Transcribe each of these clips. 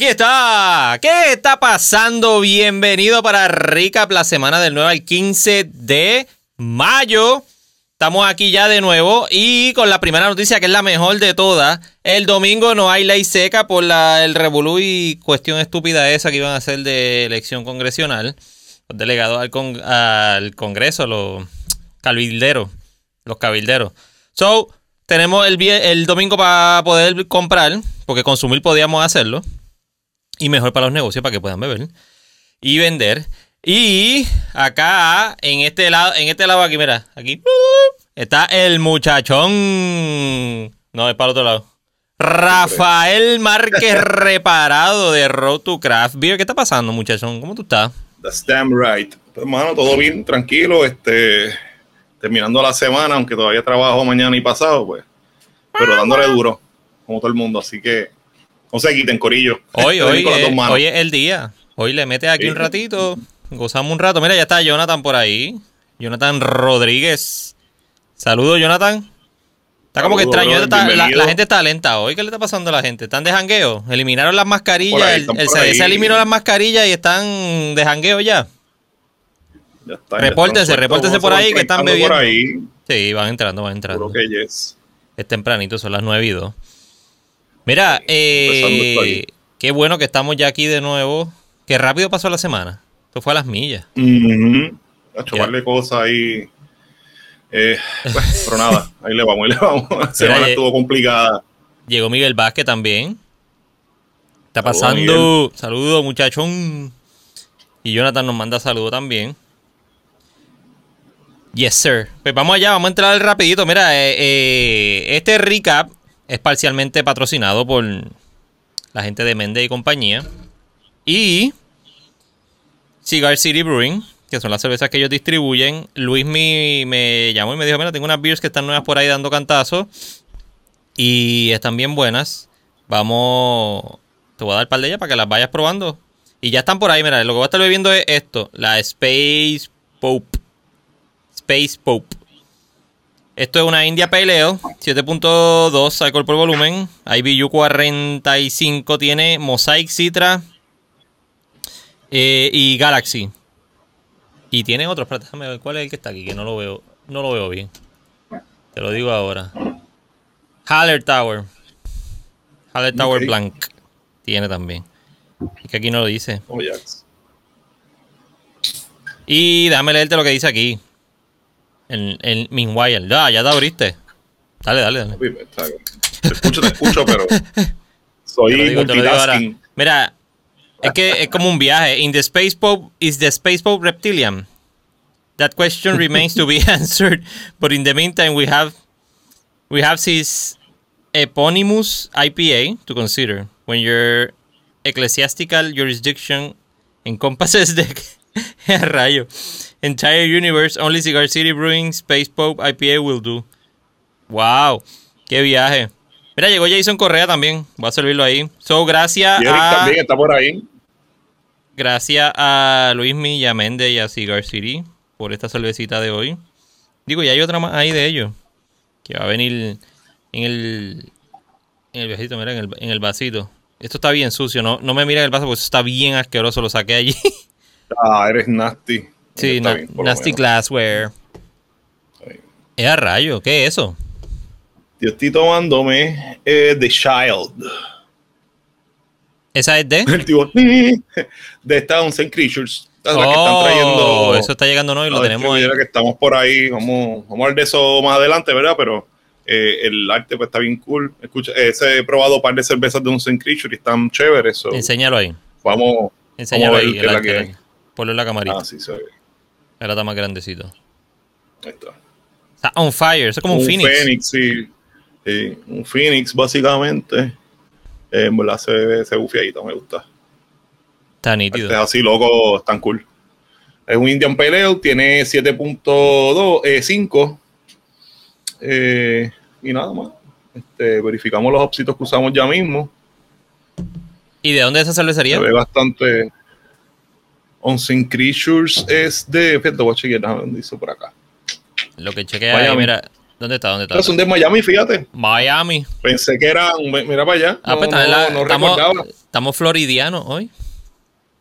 Aquí está. ¿Qué está pasando? Bienvenido para Recap la semana del 9 al 15 de mayo. Estamos aquí ya de nuevo y con la primera noticia que es la mejor de todas. El domingo no hay ley seca por la, el revolú y cuestión estúpida esa que iban a hacer de elección congresional. Los delegados al, al Congreso, los cabilderos. Los cabilderos. So, tenemos el, el domingo para poder comprar, porque consumir podíamos hacerlo. Y mejor para los negocios, para que puedan beber y vender. Y acá, en este lado, en este lado aquí, mira, aquí está el muchachón. No, es para el otro lado. Rafael Márquez Reparado de Road to Craft Beer. ¿Qué está pasando, muchachón? ¿Cómo tú estás? That's damn right. Pues, hermano, todo bien, tranquilo. Este, terminando la semana, aunque todavía trabajo mañana y pasado, pues. Pero dándole duro, como todo el mundo. Así que no se quiten, corillo. Hoy, hoy, hoy es el día. Hoy le metes aquí un ratito, gozamos un rato. Mira, ya está Jonathan por ahí. Jonathan Rodríguez. Saludos, Jonathan. Está como que extraño. la, gente está lenta hoy. ¿Qué le está pasando a la gente? ¿Están de jangueo? Eliminaron las mascarillas. el, CDC eliminó las mascarillas y están de jangueo ya. Ya está, repórtense, repórtense por ahí que están bebiendo. Por ahí. Sí, van entrando, van entrando. Es tempranito, son las 9 y 2. Mira, eh, qué bueno que estamos ya aquí de nuevo. Qué rápido pasó la semana. Esto fue a las millas. A chocarle cosas ahí. Eh, pues, pero nada, ahí le vamos, ahí le vamos. La semana estuvo complicada. Llegó Miguel Vázquez también. Está pasando. Saludos, muchachón. Y Jonathan nos manda saludos también. Yes, sir. Pues vamos allá, vamos a entrar rapidito. Mira, eh, eh, este recap es parcialmente patrocinado por la gente de Mende y compañía. Y Cigar City Brewing, que son las cervezas que ellos distribuyen. Luis me, me llamó y me dijo, mira, tengo unas beers que están nuevas por ahí dando cantazo. Y están bien buenas. Vamos, te voy a dar un par de ellas para que las vayas probando. Y ya están por ahí, mira, lo que voy a estar bebiendo es esto, la Space Pope. Space Pope. Esto es una India Pale Ale, 7.2 alcohol por volumen. IBU 45 tiene Mosaic Citra eh, y Galaxy. Y tiene otros, déjame ver cuál es el que está aquí, que no lo veo, no lo veo bien. Te lo digo ahora. Haller Tower. Haller Tower Blanc tiene también. Es que aquí no lo dice. Oh, y déjame leerte lo que dice aquí. En, en Meanwhile. Ya, ya te abriste. Dale, dale, dale. Te escucho, te escucho, pero soy multitasking. Mira, es que es como un viaje. In the space pope, is the space pope reptilian? That question remains to be answered. But in the meantime, we have we have this eponymous IPA to consider when your ecclesiastical jurisdiction encompasses the rayo Entire Universe, Only Cigar City Brewing, Space Pope, IPA will do. ¡Wow! ¡Qué viaje! Mira, llegó Jason Correa también. Voy a servirlo ahí. So, gracias a. también está por ahí. Gracias a Luis Millamende y a Cigar City por esta cervecita de hoy. Digo, y hay otra más ahí de ellos. Que va a venir en el. En el mira, en el, en el vasito. Esto está bien sucio, no, no me miren el vaso porque eso está bien asqueroso, lo saqué allí. ah, eres nasty. Sí, Nasty Glassware. ¿Es a rayo? ¿Qué es eso? Yo estoy tomándome eh, The Child. ¿Esa es de? de esta Unseen Creatures. Oh, eso está llegando hoy, lo tenemos ahí. que estamos por ahí, vamos, vamos a ver de eso más adelante, ¿verdad? Pero eh, el arte pues está bien cool. Escucha, eh, he probado un par de cervezas de Unseen Creatures y están chéveres. Enséñalo ahí. Vamos, Enséñalo ahí. la Ponlo en la camarita. Ah, sí, se ve. Ahora está más grandecito. Ahí está. Está on fire, eso es como un, un Phoenix. Phoenix, sí. sí. Un Phoenix, básicamente. Eh, en verdad se ve ese bufiadito, me gusta. Está nítido. Este es así, loco, es tan cool. Es un Indian Pale tiene 7.2, eh, 5. Eh, y nada más. Este, verificamos los opsitos que usamos ya mismo. ¿Y de dónde es esa cervecería? Se ve bastante. Unseen Creatures es de. Fíjate, voy a chequear, ¿dónde dice por acá? Lo que chequea ahí, mira. ¿Dónde está? ¿Dónde está? Son de Miami, fíjate. Miami. Pensé que eran. Mira para allá. Ah, pues no, no, no estamos, recordaba. Estamos floridianos hoy.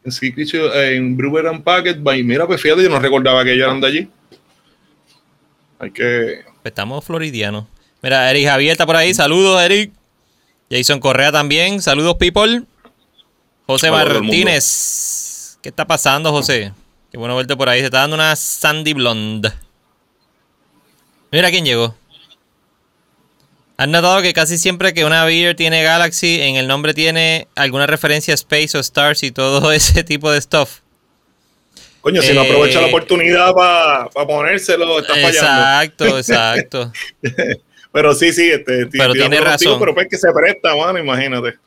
En Sea Creature, en Brewer and Packet, by, mira, pues fíjate, yo no recordaba que ellos eran de allí. Hay que. Pues estamos floridianos. Mira, Eric Javier está por ahí. Saludos, Eric. Jason Correa también. Saludos, people. José Martínez. ¿Qué está pasando, José? Qué bueno verte por ahí. Se está dando una Sandy Blonde. Mira quién llegó. ¿Has notado que casi siempre que una beer tiene Galaxy, en el nombre tiene alguna referencia a Space o Stars y todo ese tipo de stuff? Coño, si no Eh, aprovecha la oportunidad para ponérselo, está fallando. Exacto, exacto. Pero sí, sí, este, Pero tiene contigo, razón. Pero pues que se presta, mano, imagínate.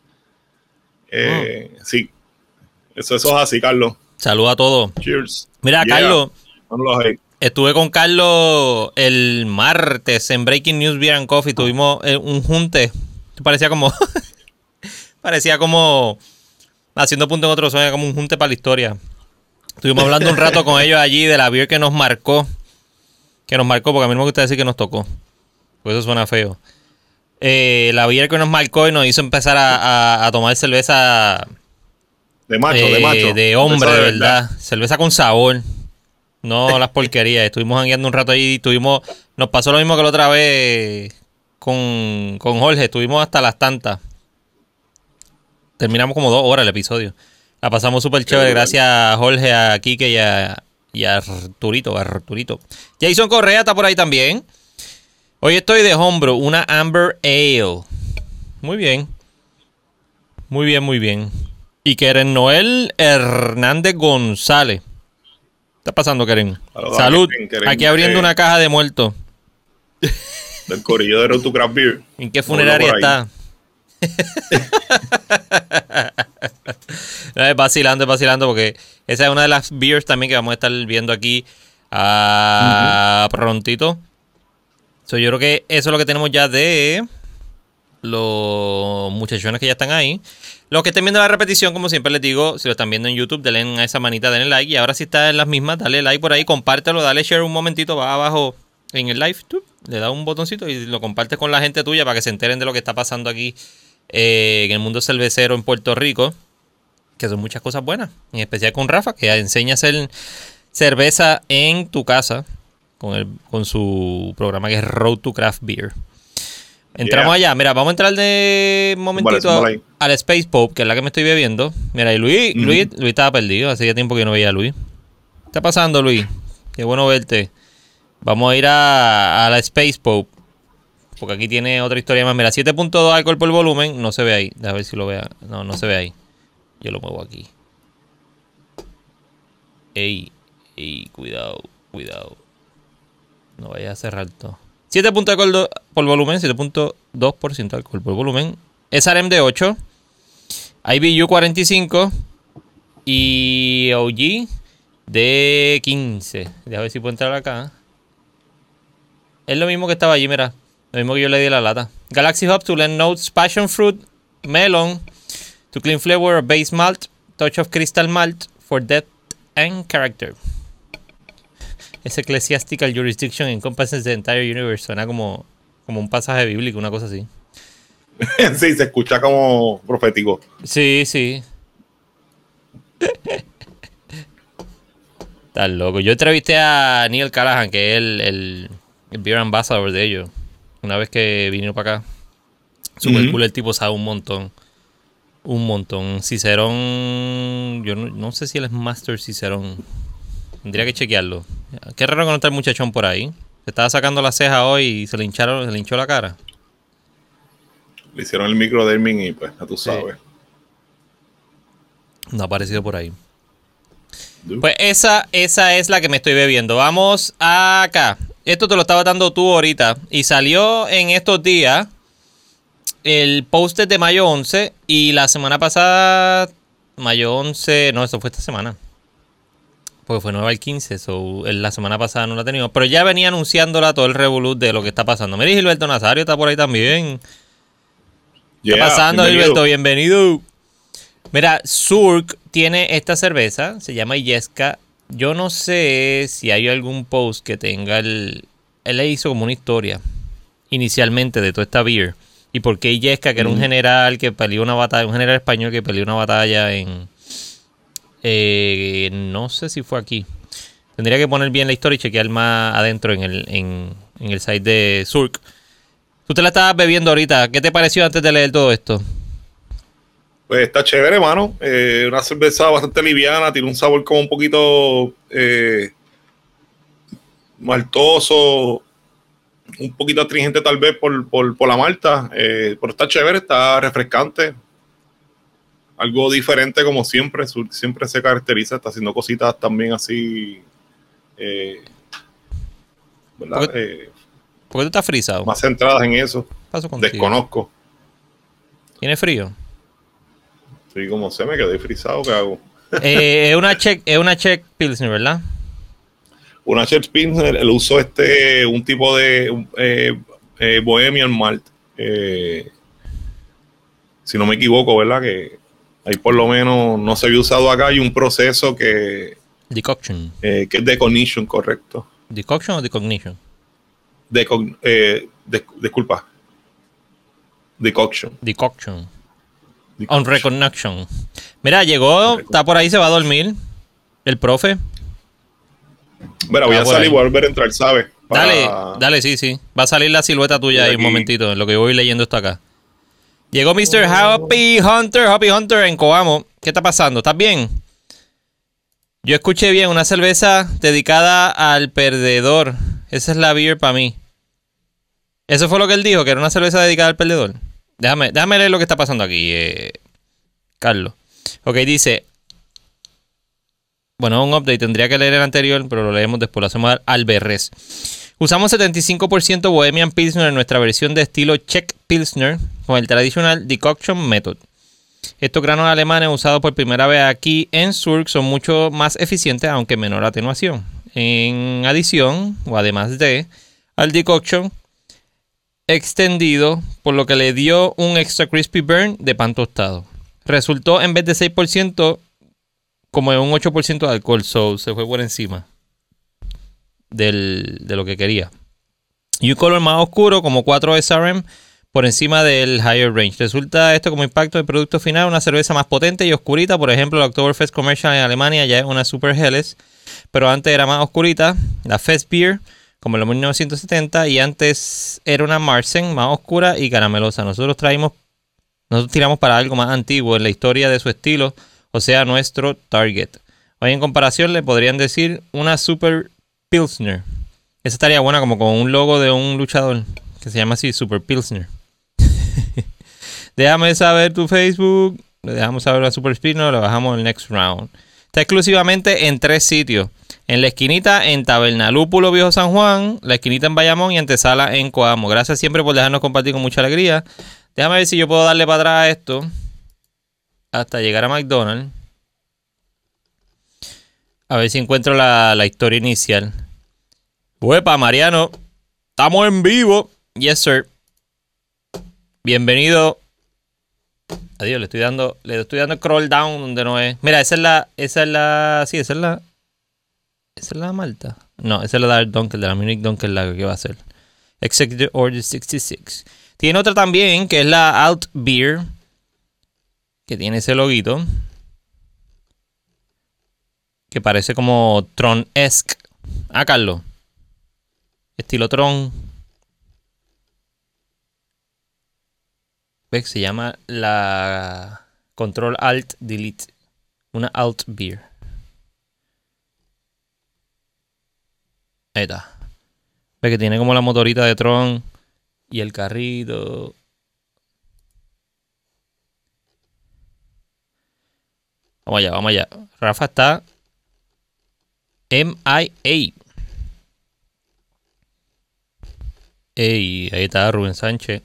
Eh, Sí, eso, eso es así, Carlos. Saludos a todos. Cheers. Mira, Yeah. Carlos, estuve con Carlos el martes en Breaking News Beer and Coffee. Tuvimos eh, un junte. Parecía como. parecía como. Haciendo punto en otro sueño, como un junte para la historia. Estuvimos hablando un rato con ellos allí de la beer que nos marcó. Que nos marcó, porque a mí no me gusta decir que nos tocó. Porque eso suena feo. Eh, la beer que nos marcó y nos hizo empezar a, a- a tomar cerveza De macho, de eh, macho. de hombre, de verdad. Cerveza con sabor. No las porquerías. Estuvimos jangueando un rato ahí. Tuvimos, nos pasó lo mismo que la otra vez con, con Jorge. Estuvimos hasta las tantas. Terminamos como dos horas el episodio. La pasamos súper chévere. Gracias a Jorge, a Kike y a, y a Arturito, a Arturito. Jason Correa está por ahí también. Hoy estoy de hombro. Una Amber Ale. Muy bien. Muy bien, muy bien. Y Keren Noel Hernández González. ¿Qué está pasando, Keren? Salud. Keren, Keren. Aquí abriendo Eh. una caja de muertos. Del corillo de Road to Craft Beer. ¿En qué funeraria está? No, es vacilando, es vacilando, porque esa es una de las beers también que vamos a estar viendo aquí ah, prontito. So, yo creo que eso es lo que tenemos ya de los muchachones que ya están ahí. Los que estén viendo la repetición, como siempre les digo, si lo están viendo en YouTube, denle a esa manita, denle like. Y ahora si está en las mismas, dale like por ahí, compártelo, dale share un momentito, va abajo en el live, le da un botoncito y lo compartes con la gente tuya para que se enteren de lo que está pasando aquí eh, en el mundo cervecero en Puerto Rico. Que son muchas cosas buenas. En especial con Rafa, que enseña a hacer cerveza en tu casa con, el, con su programa que es Road to Craft Beer. Entramos Yeah. allá. Mira, vamos a entrar de un momentito Vale, vale. al Space Pope, que es la que me estoy bebiendo. Mira, y Luis. Luis, Luis estaba perdido. Hacía tiempo que no veía a Luis. ¿Qué está pasando, Luis? Qué bueno verte. Vamos a ir a, a la Space Pope. Porque aquí tiene otra historia más. Mira, 7.2 alcohol por volumen. No se ve ahí. A ver si lo vea. No, no se ve ahí. Yo lo muevo aquí. Ey, ey, cuidado, cuidado. No vaya a cerrar todo. 7 puntos de alcohol por volumen, 7.2% de alcohol por volumen. SRM de 8. IBU 45. Y OG de 15. Déjame ver si puedo entrar acá. Es lo mismo que estaba allí, mira. Lo mismo que yo le di la lata. Galaxy Hub to Learn Notes, Passion Fruit, Melon, to clean flavor base malt, touch of crystal malt for depth and character. Ese ecclesiastical jurisdiction encompasses the entire universe. Suena como, como un pasaje bíblico, una cosa así. sí, se escucha como profético. Sí, sí. Estás loco. Yo entrevisté a Neil Callahan, que es el, el, el beer ambassador de ellos. Una vez que vinieron para acá. Super cool, el tipo sabe un montón. Un montón. Cicerón. Yo no, no sé si él es Master Cicerón. Tendría que chequearlo. Qué raro que no está el muchachón por ahí. Se estaba sacando la ceja hoy y se le hincharon, se le hinchó la cara. Le hicieron el microderming y pues, ya tú sabes. No ha aparecido por ahí. Pues esa, esa es la que me estoy bebiendo. Vamos acá. Esto te lo estaba dando tú ahorita. Y salió en estos días el post de mayo 11. Y la semana pasada, mayo 11, no, eso fue esta semana. Porque fue nueva el 15, so, la semana pasada no la teníamos. Pero ya venía anunciándola todo el revolut de lo que está pasando. Mira, Gilberto Nazario está por ahí también. ¿Qué Yeah, está pasando, bienvenido. Gilberto? Bienvenido. Mira, Surk tiene esta cerveza, se llama Yesca. Yo no sé si hay algún post que tenga el. Él le hizo como una historia inicialmente de toda esta beer. y por qué Yesca, que era un general que peleó una batalla, un general español que peleó una batalla en... eh, no sé si fue aquí. Tendría que poner bien la historia y chequear más adentro en el, en, el site de Surk. Tú te la estabas bebiendo ahorita. ¿Qué te pareció antes de leer todo esto? Pues está chévere, hermano. Eh, una cerveza bastante liviana, tiene un sabor como un poquito eh, maltoso, un poquito astringente tal vez por, por- por la malta, eh, pero está chévere, está refrescante. Algo diferente como siempre, siempre se caracteriza, está haciendo cositas también así, eh, ¿verdad? Porque- Eh, ¿Por qué tú estás frisado? más centradas en eso. ¿Qué pasó contigo? Desconozco. ¿Tiene frío? Estoy como se me quedé frisado, ¿qué hago? Eh, es una check, es una check Pilsner, ¿verdad? Una Church Pilsner, el uso este, un tipo de eh, eh, Bohemian Malt. eh, si no me equivoco, ¿verdad? Que ahí por lo menos no se había usado acá. Hay un proceso que, Decoction. eh, que es decognition, correcto. ¿Decoction o decognition? Deco- eh, de- disculpa. Decoction. Decoction. Decoction. On recognition. Mira, llegó, está por ahí, se va a dormir. El profe. Mira, voy Ah, a salir, voy a volver a entrar, ¿sabes? Para- Dale, dale, sí, sí. Va a salir la silueta tuya ahí un momentito, en lo que voy leyendo esto acá. Llegó Mr. Happy Hunter, Happy Hunter en Coamo. ¿Qué está pasando? ¿Estás bien? Yo escuché bien, una cerveza dedicada al perdedor. Esa es la beer para mí. Eso fue lo que él dijo, que era una cerveza dedicada al perdedor. Déjame, déjame leer lo que está pasando aquí, eh, Carlos. Ok, dice. Bueno, un update. Tendría que leer el anterior, pero lo leemos después. Lo hacemos al- al berrés. Usamos 75% Bohemian Pilsner en nuestra versión de estilo Czech Pilsner con el tradicional Decoction Method. Estos granos alemanes usados por primera vez aquí en Surk son mucho más eficientes, aunque menor atenuación. En adición, o además de, al Decoction extendido, por lo que le dio un extra crispy burn de pan tostado. Resultó en vez de 6% como de un 8% de alcohol, so se fue por encima del- de lo que quería. Y un color más oscuro, como 4 SRM, por encima del higher range. Resulta esto como impacto del producto final, una cerveza más potente y oscurita. Por ejemplo, la Oktoberfest Commercial en Alemania ya es una Super Helles, pero antes era más oscurita. La Fest Beer, como en los 1970, y antes era una Marsen más oscura y caramelosa. Nosotros traímos, nosotros tiramos para algo más antiguo en la historia de su estilo, o sea, nuestro target. Hoy en comparación le podrían decir una Super Pilsner. Esa estaría buena como con un logo de un luchador que se llama así Super Pilsner. Déjame saber tu Facebook. Le dejamos saber a Super Spinner. Lo bajamos el next round. Está exclusivamente en tres sitios. En la esquinita en Tabernalúpulo Viejo San Juan, la esquinita en Bayamón y antesala en Coamo. Gracias siempre por dejarnos compartir con mucha alegría. Déjame ver si yo puedo darle para atrás a esto hasta llegar a McDonald's. A ver si encuentro la, la historia inicial. Huepa, Mariano. Estamos en vivo. Yes, sir. Bienvenido. Adiós, le estoy dando, le estoy dando scroll down donde no es. Mira, esa es la, esa es la, sí, esa es la, esa es la Malta. No, esa es la Dark Dunkel, de la Munich Dunkel Lager que va a ser. Executive Order 66. Tiene otra también, que es la Alt Beer, que tiene ese loguito. Que parece como Tron-esque. Ah, Carlos. Estilo Tron. ¿Ves? Se llama la Control Alt Delete. Una Alt Beer. Ahí está. Ve que tiene como la motorita de Tron y el carrito. Vamos allá, vamos allá. Rafa está MIA. Ey, ahí está Rubén Sánchez.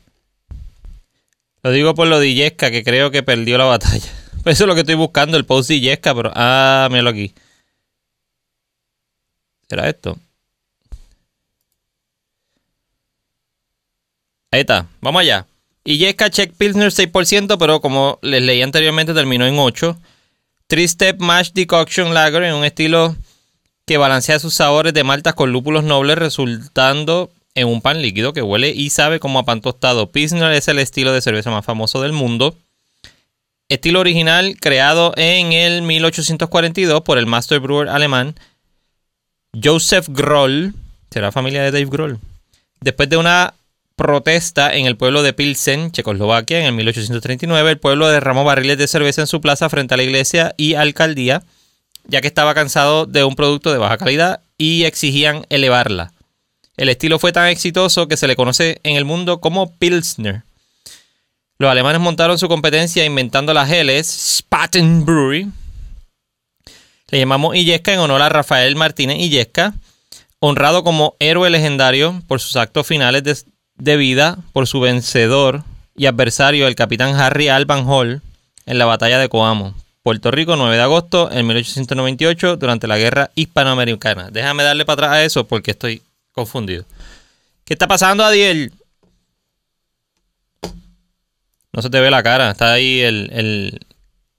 Lo digo por lo de Yesca, que creo que perdió la batalla. Eso es lo que estoy buscando, el post de Yesca, pero. Ah, míralo aquí. ¿Será esto? Ahí está, vamos allá. Y Yesca Check Pilsner 6%, pero como les leí anteriormente, terminó en 8. 3-Step Mash Decoction Lager en un estilo que balancea sus sabores de maltas con lúpulos nobles, resultando en un pan líquido que huele y sabe como a pan tostado. Pilsner es el estilo de cerveza más famoso del mundo. Estilo original creado en el 1842 por el master brewer alemán Joseph Groll. Será familia de Dave Groll. Después de una protesta en el pueblo de Pilsen, Checoslovaquia, en el 1839, el pueblo derramó barriles de cerveza en su plaza frente a la iglesia y alcaldía, ya que estaba cansado de un producto de baja calidad y exigían elevarla. El estilo fue tan exitoso que se le conoce en el mundo como Pilsner. Los alemanes montaron su competencia inventando las geles Spaten Brewery. Le llamamos Illesca en honor a Rafael Martínez Illesca, honrado como héroe legendario por sus actos finales de, de vida por su vencedor y adversario, el capitán Harry Alban Hall, en la batalla de Coamo, Puerto Rico, 9 de agosto de 1898, durante la guerra hispanoamericana. Déjame darle para atrás a eso porque estoy confundido. ¿Qué está pasando, Adiel? No se te ve la cara, está ahí el, el,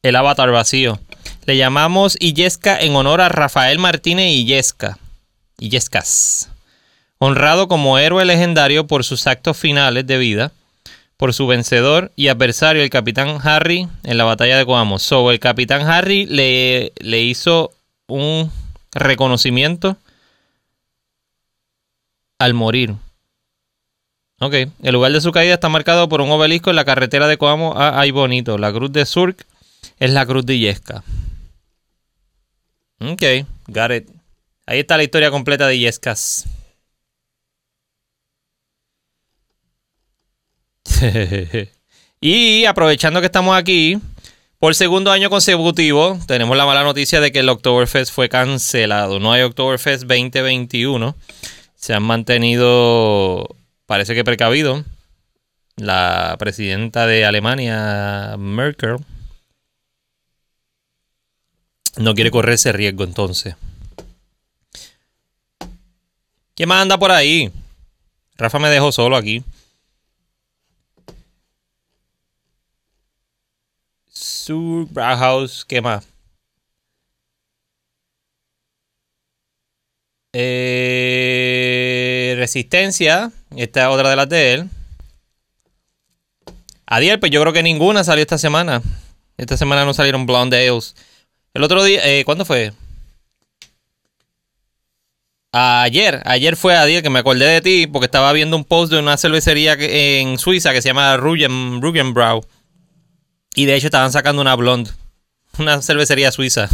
el avatar vacío. Le llamamos Illesca en honor a Rafael Martínez Illesca. Illescas honrado como héroe legendario por sus actos finales de vida, por su vencedor y adversario, el capitán Harry, en la batalla de Coamo. So, el capitán Harry le, le hizo un reconocimiento al morir. Ok, el lugar de su caída está marcado por un obelisco en la carretera de Coamo a Ay Bonito. La cruz de Surk es la cruz de Illesca. Ok, got it. Ahí está la historia completa de Illescas. y aprovechando que estamos aquí, por segundo año consecutivo, tenemos la mala noticia de que el Oktoberfest fue cancelado. No hay Oktoberfest 2021. Se han mantenido, parece que precavido, la presidenta de Alemania, Merkel. No quiere correr ese riesgo entonces. ¿Quién más anda por ahí? Rafa me dejó solo aquí. Sur, Brauhaus, ¿qué más? Eh, Resistencia, esta es otra de las de él. Adiel, pues yo creo que ninguna salió esta semana. Esta semana no salieron Blonde Ales. El otro día, eh, ¿cuándo fue? Ayer, ayer fue Adiel que me acordé de ti porque estaba viendo un post de una cervecería en Suiza que se llama Rugen, Rugenbrau. Y de hecho estaban sacando una blonde. Una cervecería suiza.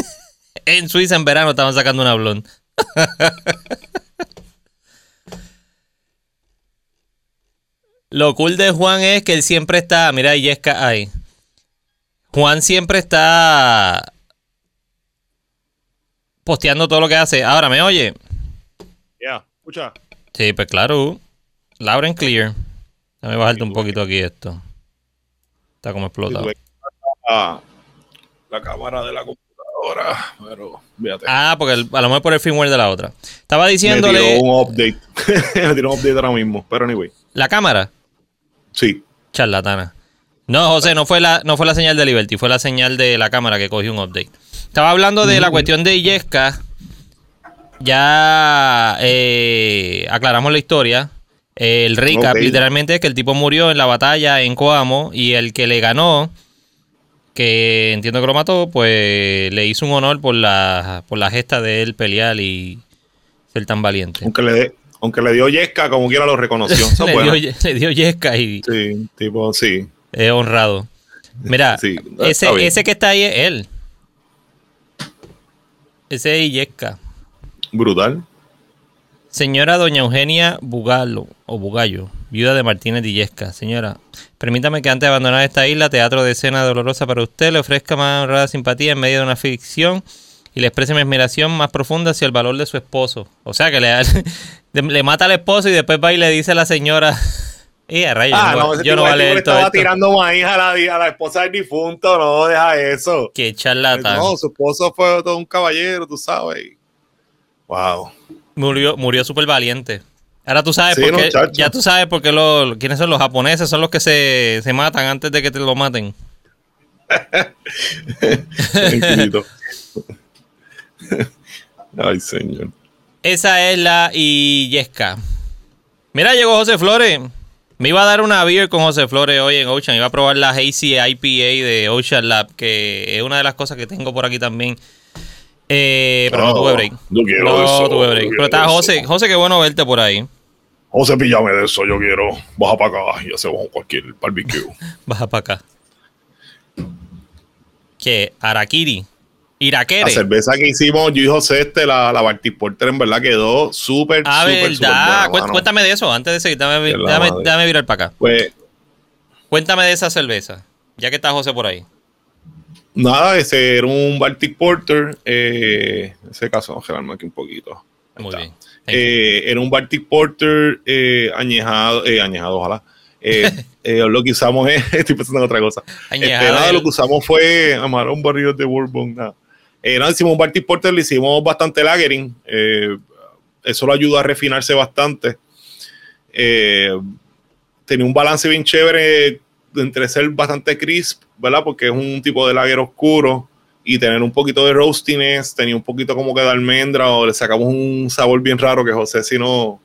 en Suiza en verano estaban sacando una blonde. Lo cool de Juan es que él siempre está. Mira, Yesca ahí. Juan siempre está posteando todo lo que hace. Ahora, ¿me oye? Ya, escucha. Sí, pues claro. Loud and clear. Déjame bajarte un poquito aquí esto. Está como explotado. La, la cámara de la computadora, pero fíjate. Ah, porque el- a lo mejor por el firmware de la otra. Estaba Me diciéndole tiró un update. me tiró un update ahora mismo. Pero anyway. la cámara. Sí. Charlatana. No, José, no fue, la, no fue la señal de Liberty, fue la señal de la cámara que cogió un update. Estaba hablando de la cuestión de Illesca. Ya eh, aclaramos la historia. El recap, literalmente, es que el tipo murió en la batalla en Coamo y el que le ganó, que entiendo que lo mató, pues le hizo un honor por la, por la gesta de él pelear y ser tan valiente. Aunque le, aunque le dio Yesca, como quiera lo reconoció. Le, dio, le dio Yesca y Sí, tipo, sí. es honrado. Mira, Sí, ese, ese que está ahí es él. Ese es Illesca. Brutal. Señora Doña Eugenia Bugalo, o Bugallo, viuda de Martínez Illesca. Señora, permítame que antes de abandonar esta isla, teatro de escena dolorosa para usted, le ofrezca más honrada simpatía en medio de una ficción y le exprese mi admiración más profunda hacia el valor de su esposo. O sea, que le, le mata al esposo y después va y le dice a la señora... Y a rayos, Ah, no, yo no voy a leer todo estaba esto. tirando maíz a la, a la esposa del difunto, no, deja eso. Qué charlatán. No, su esposo fue todo un caballero, tú sabes. Wow. Murió, murió súper valiente. Ahora tú sabes Sí, por qué. ya tú sabes por qué lo- quiénes son los japoneses, son los que se, se matan antes de que te lo maten. Ay, señor. Esa es la Illesca. Mira, llegó José Flores. Me iba a dar una beer con José Flores hoy en Ocean. Iba a probar la Hazy IPA de Ocean Lab, que es una de las cosas que tengo por aquí también. Eh, pero no, tuve break. No quiero no eso, tuve break. Pero está. José. José, qué bueno verte por ahí. José, píllame de eso, yo quiero. Baja para acá y hacemos cualquier barbecue. Baja para acá. ¿Qué? Arakiri. La Iraquere. cerveza que hicimos, yo y José, este, la, la Porter, en verdad quedó súper, Ah, súper, verdad. buena. Cuéntame de eso antes de seguir. Dame, De la dame, dame virar para acá. Pues Cuéntame de esa cerveza. Ya que está José por ahí. Nada, ese era un Baltic Porter. Eh, en ese caso, vamos a aquí un poquito. Ahí Muy está. bien. Eh, era un Baltic Porter eh, añejado, eh, añejado, ojalá. Eh, eh, lo que usamos es, estoy pensando en otra cosa. Este, nada, lo que usamos fue amarrar un barril de bourbon. Nada. Eh, nada, hicimos un Baltic Porter, le hicimos bastante lagering. eh, eso lo ayuda a refinarse bastante. Eh, tenía un balance bien chévere entre ser bastante crisp, ¿verdad? Porque es un tipo de lager oscuro y tener un poquito de roastiness, tenía un poquito como que de almendra o le sacamos un sabor bien raro que José si no...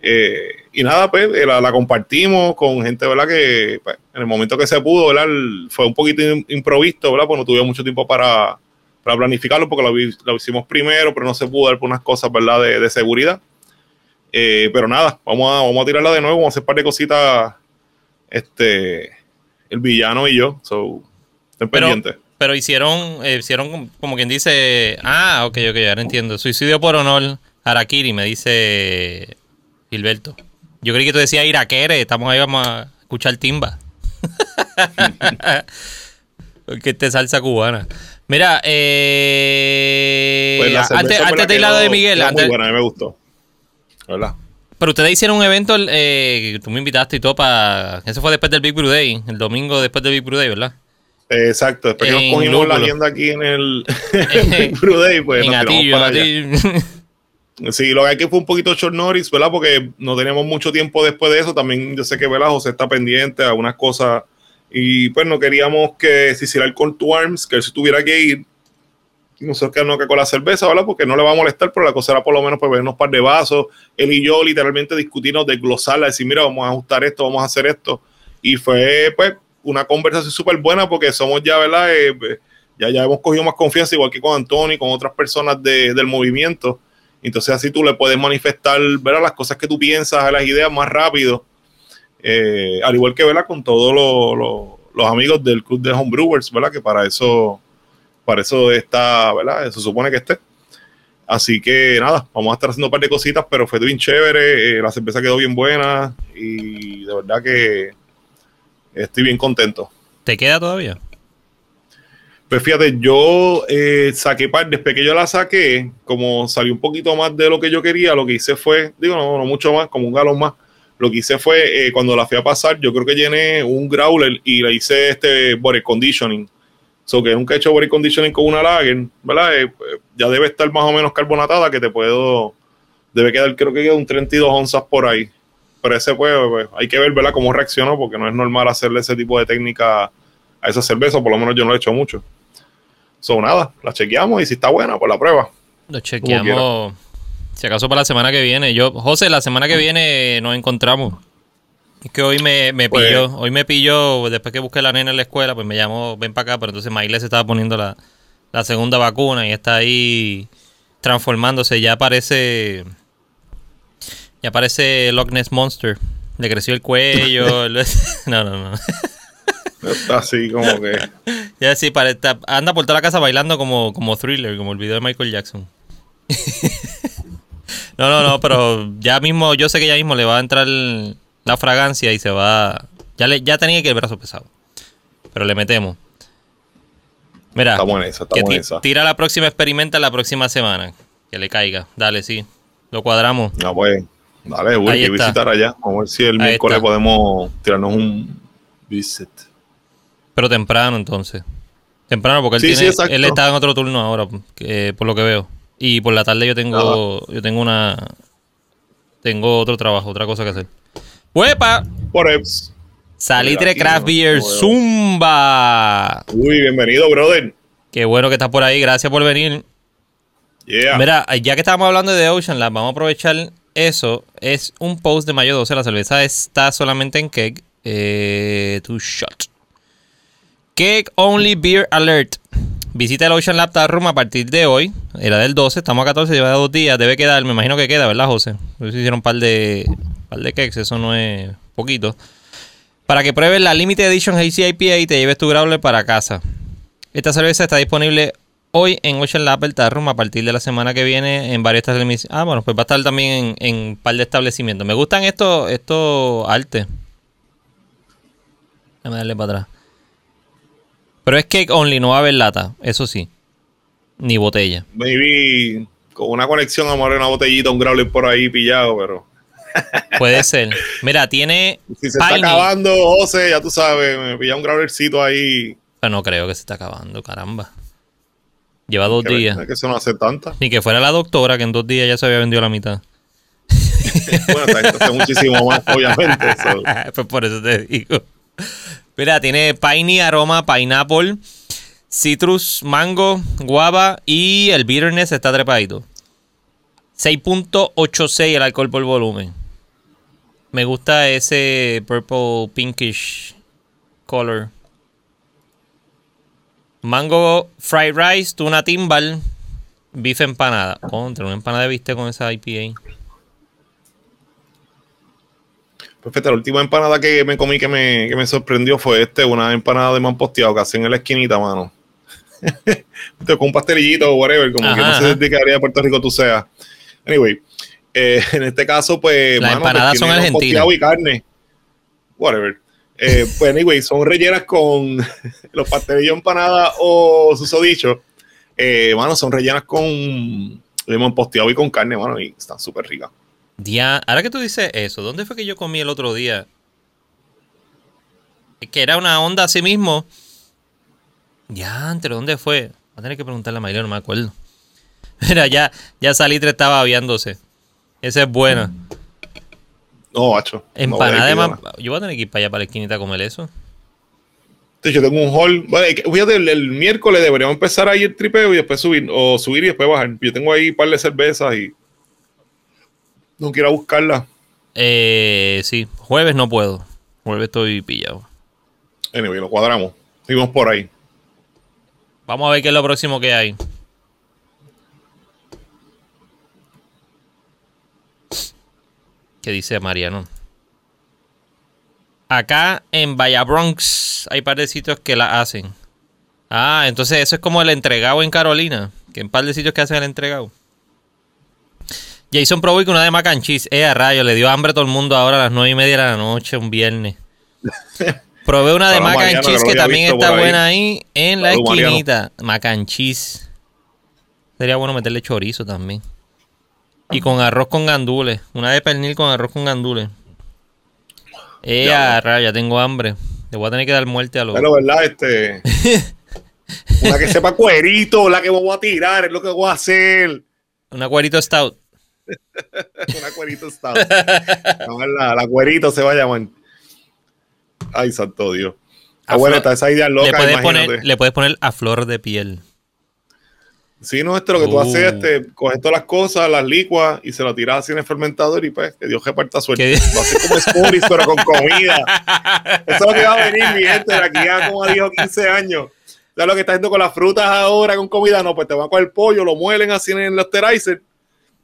eh, y nada, pues eh, la, la compartimos con gente, ¿verdad? Que pues, en el momento que se pudo, ¿verdad? Fue un poquito im- improvisto, ¿verdad? Pues no tuvimos mucho tiempo para, para planificarlo porque lo, lo hicimos primero, pero no se pudo dar por unas cosas, ¿verdad? De, de seguridad. Eh, pero nada, vamos a, vamos a tirarla de nuevo, vamos a hacer un par de cositas, este, el villano y yo, so, estén Pero- pendientes. Pero hicieron, eh, hicieron como- quien dice, ah, ok, ok, ahora entiendo. Suicidio por honor, Harakiri, me dice Gilberto. Yo creí que tú decías Iraquere, estamos ahí, vamos a escuchar timba. Porque este es salsa cubana. Mira, eh, Pues antes, antes ¿verdad? de Miguel, antes- buena, a mí me gustó. ¿Verdad? Pero ustedes hicieron un evento, eh, que tú me invitaste y todo para... Eso fue después del Big Brew Day, el domingo después del Big Brew Day, ¿verdad? Exacto, después que En nos cogimos la agenda aquí en el, en el Brew Day, pues en nos Atillo, para allá. Sí, lo que hay que fue un poquito short notice, ¿verdad? Porque no teníamos mucho tiempo después de eso. También yo sé que, ¿verdad? José está pendiente a algunas cosas y pues no queríamos que se hiciera el call to arms, que él se tuviera que ir nosotros quedarnos acá con la cerveza, ¿verdad? Porque no le va a molestar, pero la cosa era por lo menos pues vernos un par de vasos. Él y yo literalmente discutirnos, desglosarla, decir, mira, vamos a ajustar esto, vamos a hacer esto. Y fue pues una conversación súper buena porque somos ya, ¿verdad? Eh, ya, ya hemos cogido más confianza, igual que con Antonio y con otras personas de- del movimiento. Entonces así tú le puedes manifestar ¿verdad? las cosas que tú piensas, las ideas más rápido. Eh, al igual que ¿verdad? con todos los- los amigos del club de homebrewers, ¿verdad? Que para eso, para eso está, ¿verdad? Se supone que esté. Así que nada, vamos a estar haciendo un par de cositas, pero fue bien chévere. eh, la cerveza quedó bien buena y de verdad que estoy bien contento. ¿Te queda todavía? Pues fíjate, yo eh, saqué par, después que yo la saqué, como salió un poquito más de lo que yo quería, lo que hice fue, digo, no, no mucho más, como un galón más. Lo que hice fue, eh, cuando la fui a pasar, yo creo que llené un growler y le hice este body conditioning. So que nunca he hecho body conditioning con una lager, ¿verdad? Eh, eh, ya debe estar más o menos carbonatada, que te puedo, debe quedar, creo que queda un 32 onzas por ahí. Pero ese, pues, pues, hay que ver, ¿verdad? Cómo reaccionó, porque no es normal hacerle ese tipo de técnica a esa cerveza, por lo menos yo no lo he hecho mucho. So, nada, la chequeamos y si está buena, pues la prueba. Lo chequeamos. Si acaso para la semana que viene. Yo, José, la semana que viene nos encontramos. Es que hoy me, me Pues- pilló, hoy me pilló, después que busqué a la nena en la escuela, pues me llamó, ven para acá, pero entonces Maile se estaba poniendo la, la segunda vacuna y está ahí transformándose. Ya parece, ya parece Loch Ness Monster. Le creció el cuello. lo- no, no, no. Está así como que. Ya sí, está- anda por toda la casa bailando como, como thriller, como el video de Michael Jackson. no, no, no, pero ya mismo, yo sé que ya mismo le va a entrar la fragancia y se va. Ya, le, ya tenía que el brazo pesado. Pero le metemos. Mira, Estamos en esa, estamos en esa. tira la próxima experimenta la próxima semana. Que le caiga. Dale, sí. Lo cuadramos. No, pues, dale, voy a visitar allá. Vamos a ver si el Ahí miércoles está. podemos tirarnos un visit. Pero temprano entonces. Temprano porque él, Sí, tiene, él está en otro turno ahora, que- por lo que veo. Y por la tarde yo tengo yo tengo una tengo otro trabajo, otra cosa que hacer. ¡Huepa! Por. Salitre Craft. Beer. Zumba. Uy, bienvenido, brother. Qué bueno que estás por ahí, gracias por venir. Yeah. Mira, ya que estábamos hablando de Ocean Lab, vamos a aprovechar eso, es un post de mayo 12. La cerveza está solamente en keg. Eh, two shot. Keg Only Beer Alert. Visita el Ocean Lab Room a partir de hoy. Era del 12, estamos a 14, lleva dos días. Debe quedar, me imagino que queda, ¿verdad, José? Pues hicieron un par de, par de kegs, eso no es poquito. Para que pruebes la Limited Edition Hazy IPA y te lleves tu growler para casa. Esta cerveza está disponible hoy en Ocean Lab el Room a partir de la semana que viene en varios establecimientos. Ah, bueno, pues va a estar también en, un par de establecimientos. Me gustan estos, estos artes. Déjame darle para atrás. Pero es que only, no va a haber lata, eso sí. Ni botella. Maybe con una conexión, a una botellita, un growler por ahí pillado, pero. Puede ser. Mira, tiene. Si se está acabando, José, ya tú sabes, me pilla un growlercito ahí. Pero no creo que se está acabando, caramba. Lleva dos días. Es que eso no hace tanta. Ni que fuera la doctora, que en dos días ya se había vendido la mitad. bueno, está muchísimo más, obviamente. pues por eso te digo. Mira, tiene piney, aroma, pineapple, citrus, mango, guava y el bitterness está trepadito. 6.86 el alcohol por volumen. Me gusta ese purple pinkish color. Mango fried rice, tuna timbal, bife empanada. Contra, una empanada de viste con esa IPA. Perfecto, la última empanada que me comí que me, que me sorprendió fue este, una empanada de manposteado que hacen en la esquinita, mano. con un pastelillito o whatever, como que no sé de qué área de Puerto Rico tú seas. Anyway, eh, en este caso, pues. Las empanadas son argentinas. y carne. Whatever. Eh, pues, anyway, son rellenas con los pastelillos empanadas o susodicho. Eh, mano, son rellenas con limón posteado y con carne, mano, y están súper ricas. Dia, ahora que tú dices eso, ¿dónde fue que yo comí el otro día? Que era una onda así mismo. Ya, entre ¿dónde fue? Voy a tener que preguntarle a María, no me acuerdo. Mira, ya, ya Salitre estaba aviándose. Esa es buena. No, macho. Empanada. Yo voy a tener que ir para allá para la esquinita a comer eso. yo tengo un hall. fíjate, el, el, miércoles deberíamos empezar ahí el tripeo y después subir, o subir y después bajar. Yo tengo ahí un par de cervezas y no quiero buscarla. Eh, sí, jueves no puedo. Jueves estoy pillado. Anyway, lo cuadramos. Seguimos por ahí. Vamos a ver qué es lo próximo que hay. ¿Qué dice Mariano? Acá en Vaya Bronx hay par de sitios que la hacen. Ah, entonces eso es como el entregado en Carolina. Que en par de sitios que hacen el entregado. Jason probó que una de mac and cheese. Eh, a rayo, le dio hambre a todo el mundo ahora a las nueve y media de la noche, un viernes. Probé una de mac and cheese que, también está buena ahí en la esquinita. Mac and cheese. Sería bueno meterle chorizo también. Y con arroz con gandules. Una de pernil con arroz con gandules. Eh, a raya, tengo hambre. Le voy a tener que dar muerte a los. Pero, ¿verdad? Este. una que sepa cuerito, la que voy a tirar, es lo que voy a hacer. Una cuerito stout. Una cuerito está. la, la, cuerito se va a llamar. Ay, santo Dios. Abuela, esa idea loca. Le puedes, poner, le puedes poner a flor de piel. Sí, no, esto lo que tú haces, uh. este, coges todas las cosas, las licuas y se lo tiras así en el fermentador y pues, que Dios reparta suerte. Lo haces como smoothies, pero con comida. Eso es lo que va a venir, mi gente, de aquí a como dijo 15 años. ¿Sabes lo que está haciendo con las frutas ahora con comida? No, pues te van a coger el pollo, lo muelen así en el osterizer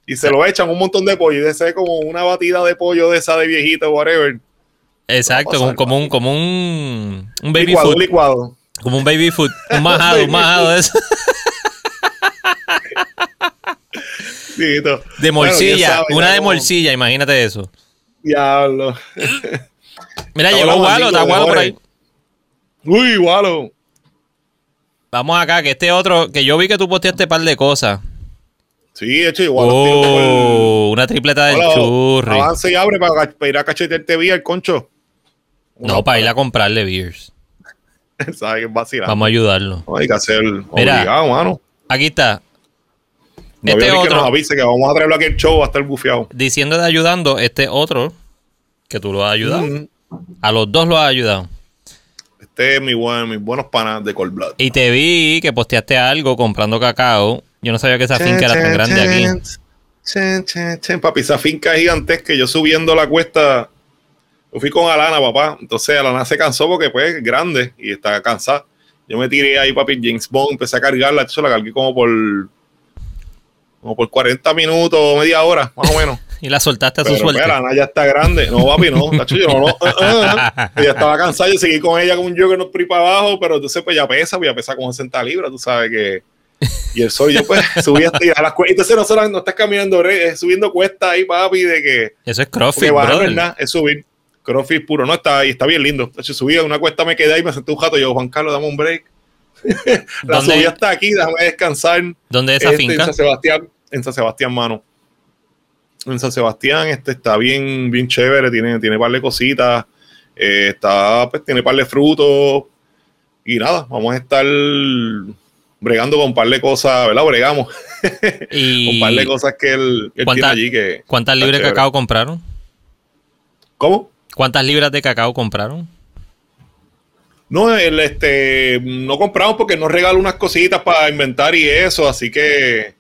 y se lo echan un montón de pollo y de ese como una batida de pollo de esa de viejito, whatever. Exacto, como, como, un, como un, un baby licuado, food. licuado. Como un baby food, un majado, un majado de eso. De morcilla, una de morcilla, imagínate eso. Diablo. Mira, llegó Walo, está Walo por ahí. Uy, Walo. Vamos acá, que este otro, que yo vi que tú posteaste un par de cosas. Sí, hecho igual. Oh, una tripleta del churri. Avance y abre para, ir a cachetearte beer, concho. no, para ir a comprarle beers. ¿Sabes qué Vamos a ayudarlo. hay que hacer obligado, mano. Aquí está. Este otro. Que nos avise que vamos a traerlo aquí el show, va a estar bufeado. Diciendo de ayudando, este otro, que tú lo has ayudado. A los dos lo has ayudado. Este es mi buen, mis buenos panas de Cold Blood. Y te vi que posteaste algo comprando cacao yo no sabía que esa finca era tan grande aquí. Chen, chen, chen, papi, esa finca gigantesca. Yo subiendo la cuesta, yo fui con Alana, papá. Entonces Alana se cansó porque pues es grande y está cansada. Yo me tiré ahí, papi, James Bond, empecé a cargarla. Entonces la cargué como por como por 40 minutos, media hora, más o menos. y la soltaste a su suerte. Alana ya está grande. No, papi, no. tacho, yo no, no. eh, eh, eh. Ella estaba cansada. Yo seguí con ella como un jogger no ahí para abajo, pero entonces pues ya pesa, pues ya pesa como 60 libras, tú sabes que. Y el sol, yo pues subí hasta a las cuestas. Entonces no solo no estás caminando, es subiendo cuestas ahí, papi, de que. Eso es CrossFit, brother. es subir. Crossfit puro, no, está ahí, está bien lindo. De hecho, subí a una cuesta, me quedé ahí, me senté un jato. Yo, Juan Carlos, dame un break. La ¿Dónde- subí hasta aquí, déjame descansar. ¿Dónde es esa Este, finca? En San Sebastián, en San Sebastián, mano. En San Sebastián, este está bien, bien chévere, tiene, tiene par de cositas, eh, está, pues, tiene par de frutos. Y nada, vamos a estar bregando con un par de cosas, ¿verdad? Bregamos con un par de cosas que él, tiene ¿Cuánta- allí que. ¿Cuántas está libras de cacao compraron? ¿Cómo? ¿Cuántas libras de cacao compraron? No, el, este, no compramos porque nos regaló unas cositas para inventar y eso, así que,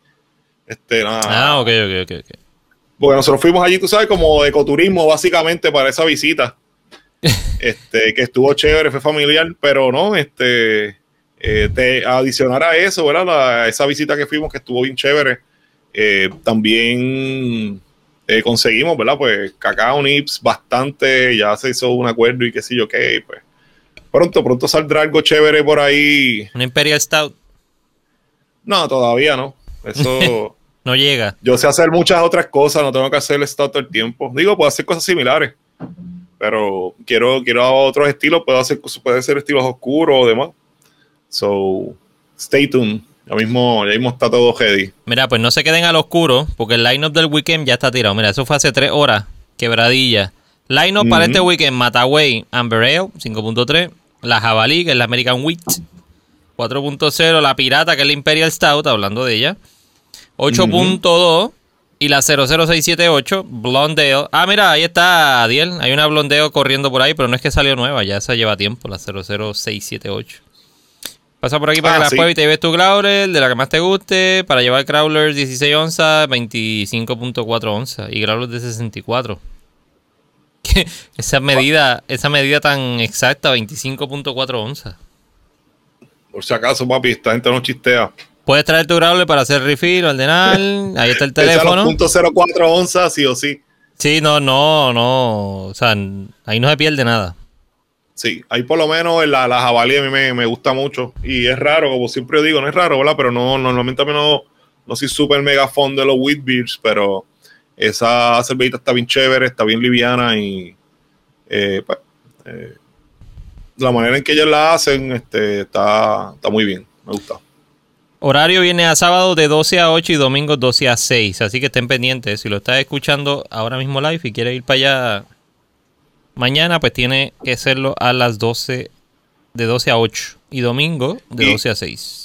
este, nada. Ah, ok, ok, ok. ok. Porque nosotros fuimos allí, tú sabes, como de ecoturismo, básicamente, para esa visita. este, que estuvo chévere, fue familiar, pero no, este, eh, te, adicionar a eso, ¿verdad? La- esa visita que fuimos, que estuvo bien chévere, eh, también eh, conseguimos, ¿verdad? Pues cacao nips bastante, ya se hizo un acuerdo y qué sé yo qué, pues. Pronto, pronto saldrá algo chévere por ahí. Una Imperial Stout No, todavía no. Eso. no llega. Yo sé hacer muchas otras cosas, no tengo que hacer el stout todo el tiempo. Digo, puedo hacer cosas similares, pero quiero, quiero otros estilos, puedo hacer puede ser estilos oscuros o demás. So, stay tuned. Ya mismo, ya mismo está todo ready. Mira, pues no se queden al oscuro, porque el line-up del weekend ya está tirado. Mira, eso fue hace tres horas. Quebradilla. Line-up para este weekend: Mataway, Amber Ale, 5.3. La Jabalí, que es la American Wheat, 4.0. La Pirata, que es la Imperial Stout, hablando de ella, 8.2. Y la 00678, Blondale. Ah, mira, ahí está Adiel. Hay una Blondale corriendo por ahí, pero no es que salió nueva, ya se lleva tiempo, la 00678. Pasa por aquí para Ah, que la sí. y te lleves tu Growler, de la que más te guste, para llevar Growler 16 onzas, 25.4 onzas y Growler de 64. Esa medida, esa medida tan exacta, 25.4 onzas. Por si acaso, papi, esta gente no chistea. Puedes traer tu Growler para hacer refill, ordenar, ahí está el teléfono. los .04 onzas, sí o sí. Sí, no, no, no, o sea, ahí no se pierde nada. Sí, ahí por lo menos la, la jabalí a mí me, me gusta mucho. Y es raro, como siempre digo, no es raro, ¿verdad? Pero no, normalmente a mí no, no soy súper mega fan de los wheat beers, pero esa cervecita está bien chévere, está bien liviana y eh, pues, eh, la manera en que ellos la hacen este, está, está muy bien, me gusta. Horario viene a sábado de 12 a 8 y domingo 12 a 6. Así que estén pendientes. Si lo estás escuchando ahora mismo live y quieres ir para allá mañana, pues tiene que hacerlo a las 12, de 12 a 8. Y domingo de Y- 12 a 6.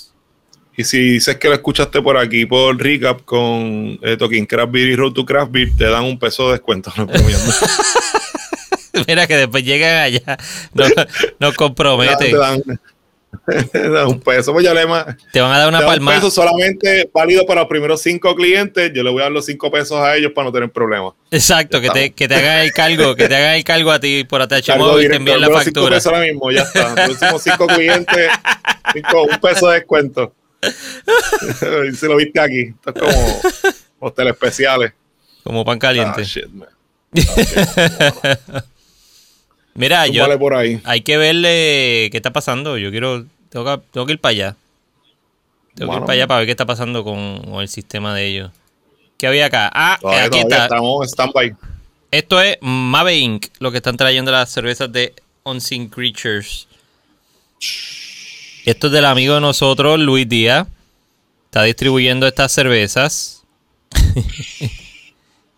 Y si dices que lo escuchaste por aquí por recap con eh, Talking Craft Beer y Road to Craft Beer, te dan un peso de descuento. No. Mira que después llegan allá, nos, nos te comprometen. dan, te dan un peso. Pues ya le más. Te van a dar una dan un palmada. peso solamente válido para los primeros cinco clientes. Yo le voy a dar los cinco pesos a ellos para no tener problemas. Exacto, que te, que te hagan el cargo, que te hagan el cargo a ti por ATH Móvil y te envíen la cinco factura. pesos ahora mismo, ya está. Los últimos cinco clientes, cinco- un peso de descuento. Si lo viste aquí, esto es como los telespeciales. Como pan caliente. Ah, shit, man. Shit. Mira, yo, Túmbale por ahí. hay que verle qué está pasando. Yo quiero, tengo que, tengo que ir para allá. Tengo que ir para allá para ver qué está pasando con, con el sistema de ellos. ¿Qué había acá? Ah, Todavía, aquí todavía está. estamos en stand-by. Esto es Mave Inc., lo que están trayendo las cervezas de Unseen Creatures. Esto es del amigo de nosotros, Luis Díaz. Está distribuyendo estas cervezas.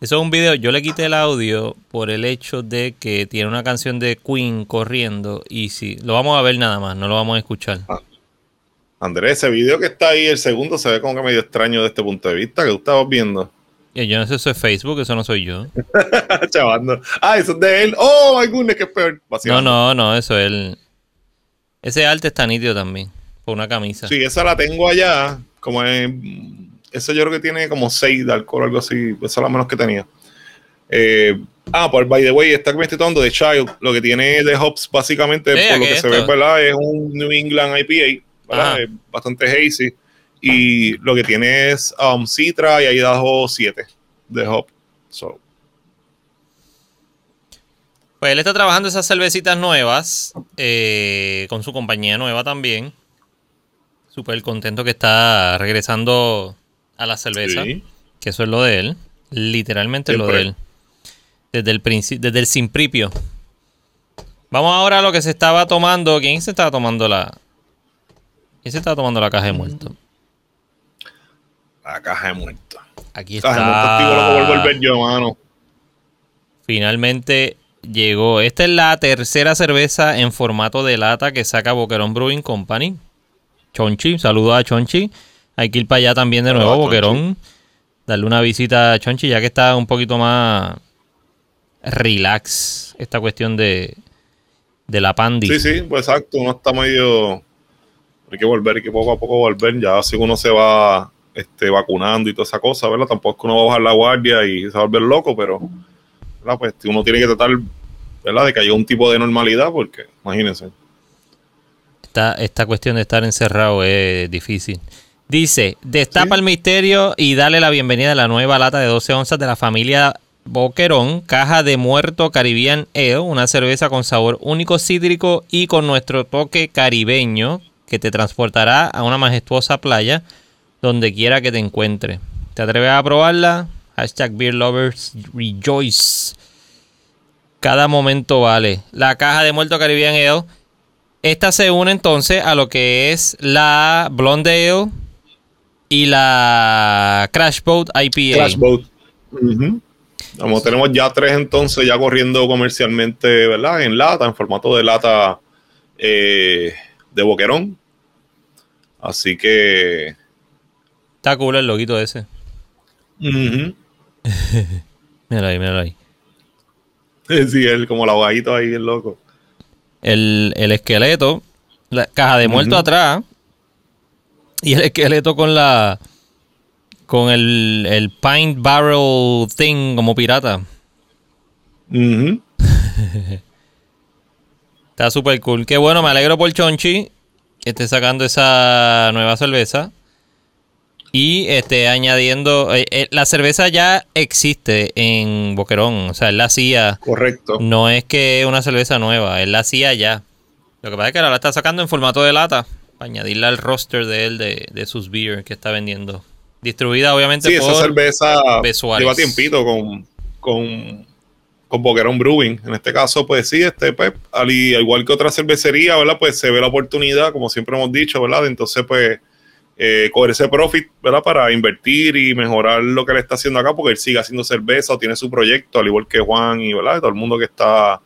Eso es un video. Yo le quité el audio por el hecho de que tiene una canción de Queen corriendo. Y sí, lo vamos a ver nada más, no lo vamos a escuchar. Andrés, ese video que está ahí, el segundo, se ve como que medio extraño de este punto de vista que tú estabas viendo. Y Yo no sé si eso es Facebook, eso no soy yo. Chavando. Ah, eso es de él. Oh, my goodness, qué peor. No, no, no, eso es el. Ese arte está nítido también. Por una camisa. Sí, esa la tengo allá, como en Ese yo creo que tiene como 6 de alcohol, algo así. Eso es lo menos que tenía. Eh, ah, por by the way, está que me estoy tomando de Child. Lo que tiene de hops, básicamente, por lo ¿qué que se ve? ¿verdad? Es un New England IPA, ¿verdad? Es bastante hazy. Y lo que tiene es um, Citra y ahí dajo 7 de hop. So, Pues él está trabajando esas cervecitas nuevas eh, con su compañía nueva también. Súper contento que está regresando a la cerveza. sí. Que eso es lo de él. Literalmente lo de Siempre. él. Desde el, princi- desde el simpripio. Vamos ahora a lo que se estaba tomando. ¿Quién se estaba tomando la... ¿Quién se estaba tomando la caja de muerto? La caja de muertos. Aquí Caja de muertos, tío, loco, vuelvo a está. volver yo, mano. Finalmente llegó. Esta es la tercera cerveza en formato de lata que saca Boquerón Brewing Company. Chonchi, saludos a Chonchi. Hay que ir para allá también de nuevo, Boquerón. Darle una visita a Chonchi, ya que está un poquito más relax esta cuestión de, de la pandi. Sí, sí, pues exacto. Uno está medio. Hay que volver, hay que poco a poco volver. Ya si uno se va este, vacunando y toda esa cosa, ¿verdad? Tampoco es que uno va a bajar la guardia y se va a volver loco, pero ¿verdad? Pues uno tiene que tratar, ¿verdad? De que haya un tipo de normalidad, porque imagínense. Esta, esta cuestión de estar encerrado es difícil. Dice, destapa Sí. el misterio y dale la bienvenida a la nueva lata de 12 onzas de la familia Boquerón, caja de muerto Caribbean Ale, una cerveza con sabor único cítrico y con nuestro toque caribeño que te transportará a una majestuosa playa donde quiera que te encuentre. ¿Te atreves a probarla? Hashtag Beer Lovers Rejoice. Cada momento vale. La caja de muerto Caribbean Ale esta se une entonces a lo que es la Blonde Ale y la Crash Boat IPA. Crash Boat. Como tenemos ya tres entonces ya corriendo comercialmente, ¿verdad? En lata, en formato de lata eh, de boquerón. Así que. Está cool el loguito ese. ujú. Míralo ahí, míralo ahí. Sí, él como el ahogadito ahí, el loco. El, el esqueleto, la caja de muerto atrás y el esqueleto con la con el, el pint barrel thing como pirata. Ujú. Está súper cool. Qué bueno, me alegro por Chonchi que esté sacando esa nueva cerveza. Y este añadiendo. eh, eh, la cerveza ya existe en Boquerón. O sea, él la hacía. Correcto. No es que es una cerveza nueva, él la hacía ya. Lo que pasa es que ahora la está sacando en formato de lata. Para añadirla al roster de él de, de sus beer que está vendiendo. Distribuida obviamente Sí, por. esa cerveza Besuárez. lleva tiempito con, con, con Boquerón Brewing. En este caso, pues sí, este Pep, al, igual que otra cervecería, ¿verdad? Pues se ve la oportunidad, como siempre hemos dicho, ¿verdad? Entonces, pues, eh, coger ese profit, ¿verdad? Para invertir y mejorar lo que él está haciendo acá, porque él sigue haciendo cerveza o tiene su proyecto, al igual que Juan y, ¿verdad? Todo el mundo que está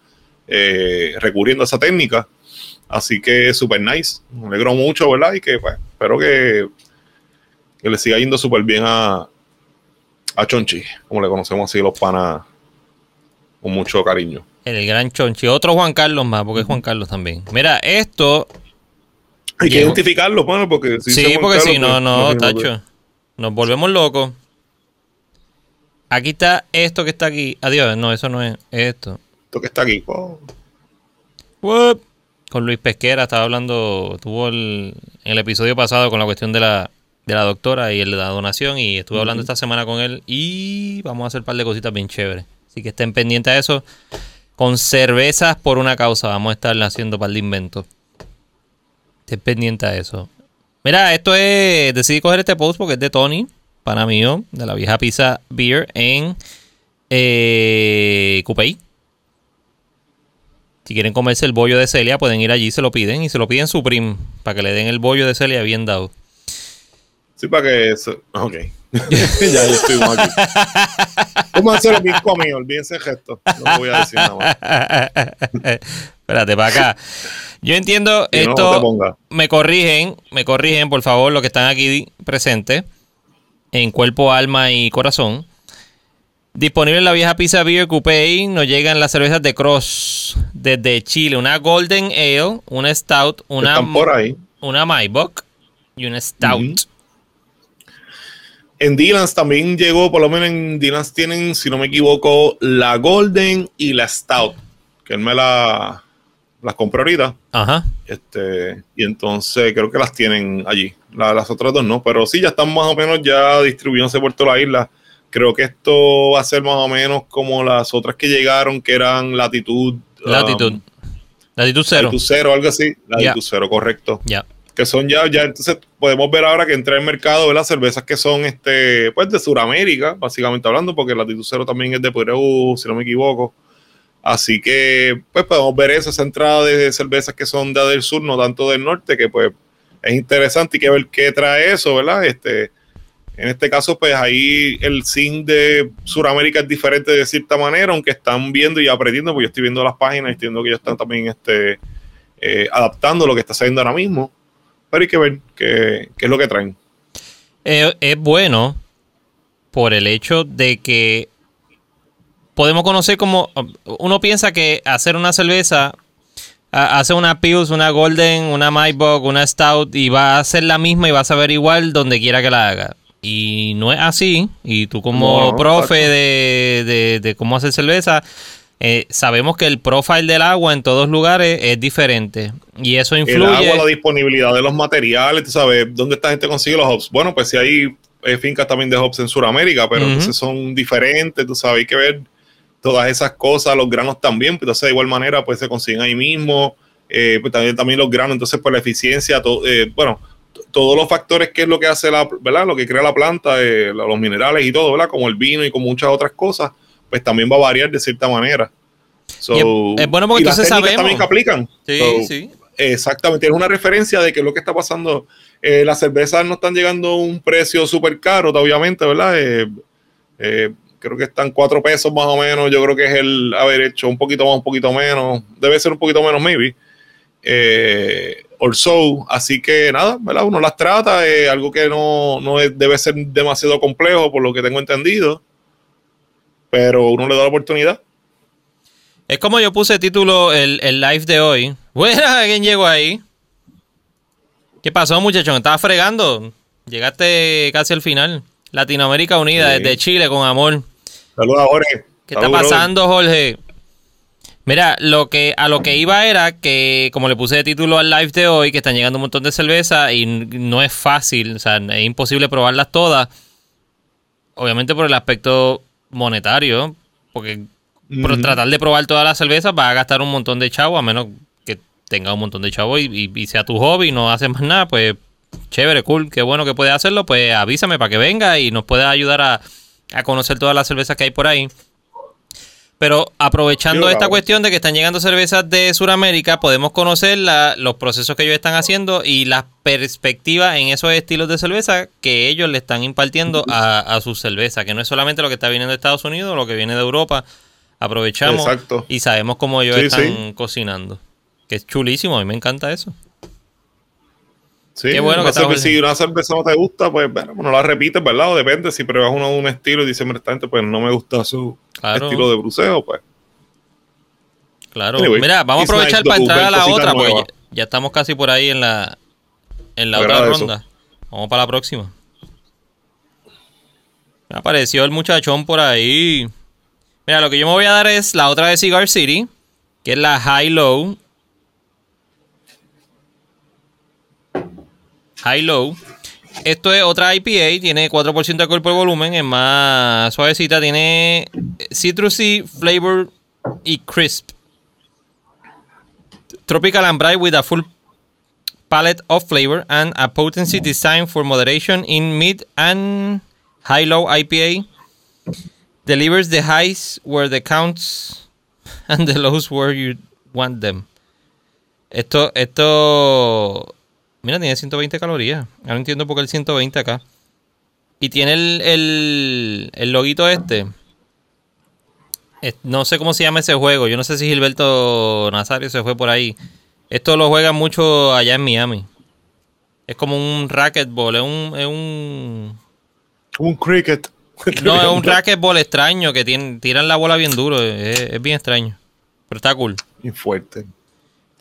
eh, recurriendo a esa técnica. Así que súper nice. Me alegro mucho, ¿verdad? Y que, pues, espero que, que le siga yendo súper bien a, a Chonchi, como le conocemos así los panas con mucho cariño. El gran Chonchi. Otro Juan Carlos más, porque es Juan Carlos también. Mira, esto. Hay que Llegó. identificarlo, bueno, porque si Sí, porque si no, Carlos, no, pues, imagínate. tacho. Nos volvemos locos. Aquí está esto que está aquí. Adiós, no, eso no es esto. Esto que está aquí. oh, What? Con Luis Pesquera estaba hablando, tuvo el, en el episodio pasado con la cuestión de la, de la doctora y el de la donación y estuve hablando esta semana con él y vamos a hacer un par de cositas bien chéveres. Así que estén pendientes a eso. Con cervezas por una causa, vamos a estar haciendo un par de inventos. Estén pendientes a eso. Mira, esto es, decidí coger este post porque es de Tony, pana mío, de la vieja pizza beer en eh, Cupey. Si quieren comerse el bollo de Celia, pueden ir allí, se lo piden y se lo piden Supreme para que le den el bollo de Celia bien dado. Sí, para que eso. Ok. ya ya estuvimos aquí. Vamos a hacer lo mismo conmigo, olvídense el gesto. No voy a decir nada más. Espérate, para acá. Yo entiendo esto. me corrigen, me corrigen, por favor, los que están aquí presentes. En cuerpo, alma y corazón. Disponible en la vieja pizza Beer Coupé. Nos llegan las cervezas de Cross desde Chile. Una Golden Ale, una Stout, una, Están por ahí. una Maibach y una Stout. En Dylan's también llegó, por lo menos en Dylan's tienen, si no me equivoco, la Golden y la Stout, que él me la, las compró ahorita. Ajá. Este, y entonces creo que las tienen allí. las otras dos no, pero sí, ya están más o menos ya distribuyéndose por toda la isla. Creo que esto va a ser más o menos como las otras que llegaron, que eran latitud. Latitud. Um, latitud cero. Latitud cero, algo así. Latitud cero, correcto. Ya. Que son ya, ya, entonces podemos ver ahora que entra en el mercado las cervezas que son este, pues de Sudamérica, básicamente hablando, porque Latitud cero también es de Perú, si no me equivoco. Así que, pues podemos ver esa entrada de cervezas que son de del sur, no tanto del norte, que pues es interesante y que ver qué trae eso, ¿verdad? Este, en este caso, pues ahí el SIN de Sudamérica es diferente de cierta manera, aunque están viendo y aprendiendo, porque yo estoy viendo las páginas y estoy viendo que ellos están también este, eh, adaptando lo que está saliendo ahora mismo. Pero hay que ver qué, es lo que traen. Eh, es bueno por el hecho de que podemos conocer como uno piensa que hacer una cerveza hace una Pius, una Golden, una Maibach, una Stout y va a ser la misma y va a saber igual donde quiera que la haga. Y no es así. Y tú como profe de, cómo hacer cerveza, eh, sabemos que el profile del agua en todos lugares es diferente. Y eso influye. El agua, la disponibilidad de los materiales, tú sabes, ¿dónde esta gente consigue los hops? Bueno, pues si hay eh, fincas también de hops en Sudamérica, pero entonces son diferentes, tú sabes, hay que ver todas esas cosas, los granos también, pues entonces de igual manera pues se consiguen ahí mismo, eh, pues también, también los granos, entonces por la eficiencia, todo, bueno, todos los factores que es lo que hace la, ¿verdad? Lo que crea la planta, eh, los minerales y todo, ¿verdad? Como el vino y como muchas otras cosas, pues también va a variar de cierta manera. es, bueno porque entonces sabemos. también que aplican. Sí, sí. Exactamente, es una referencia de que lo que está pasando, eh, las cervezas no están llegando a un precio súper caro, obviamente, ¿verdad? Eh, creo que están cuatro pesos más o menos, yo creo que es el haber hecho un poquito más, un poquito menos, debe ser un poquito menos, maybe. Eh, or so. Así que nada, ¿verdad? Uno las trata, es algo que no, debe ser demasiado complejo, por lo que tengo entendido. Pero uno le da la oportunidad. Es como yo puse título el, live de hoy. Bueno, ¿quién llegó ahí? ¿Qué pasó, muchachos? Estaba fregando. Llegaste casi al final. Latinoamérica Unida, desde Chile, con amor. Saludos, Jorge. ¿Qué está pasando, Jorge? Mira, lo que a lo que iba era que, como le puse de título al live de hoy, que están llegando un montón de cerveza y no es fácil, o sea, es imposible probarlas todas. Obviamente por el aspecto monetario, porque por tratar de probar todas las cervezas vas a gastar un montón de chavo, a menos que tenga un montón de chavo y, sea tu hobby y no haces más nada, pues chévere, cool, qué bueno que puedes hacerlo, pues avísame para que venga y nos pueda ayudar a, a conocer todas las cervezas que hay por ahí. Pero aprovechando esta cuestión de que están llegando cervezas de Sudamérica, podemos conocer los procesos que ellos están haciendo y las perspectivas en esos estilos de cerveza que ellos le están impartiendo a, a su cerveza, que no es solamente lo que está viniendo de Estados Unidos, lo que viene de Europa. Aprovechamos y sabemos cómo ellos están cocinando. Que es chulísimo, a mí me encanta eso. Sí, Qué bueno que si una cerveza no te gusta, pues bueno, no la repites, ¿verdad? O depende, si pruebas uno de un estilo y dices, pues no me gusta su estilo de bruceo, pues. Claro, mira, vamos a aprovechar para entrar a la otra, pues ya, estamos casi por ahí en la, en la otra ronda. Vamos para la próxima. Me apareció el muchachón por ahí. Mira, lo que yo me voy a dar es la otra de Cigar City, que es la High Low High Low. Esto es otra IPA, tiene 4% de alcohol por volumen, es más suavecita, tiene citrusy flavor y crisp. Tropical and bright with a full palette of flavor and a potency designed for moderation in mid and high-low IPA. Delivers the highs where the counts and the lows where you want them. Esto, esto Mira, tiene 120 calorías. Ahora entiendo por qué el 120 acá. Y tiene el, el, el loguito este. No sé cómo se llama ese juego. Yo no sé si Gilberto Nazario se fue por ahí. Esto lo juegan mucho allá en Miami. Es como un racquetball. Es un. Es un, un cricket. No, es un racquetball extraño que tiran la bola bien duro. Es, es bien extraño. Pero está cool. Y fuerte.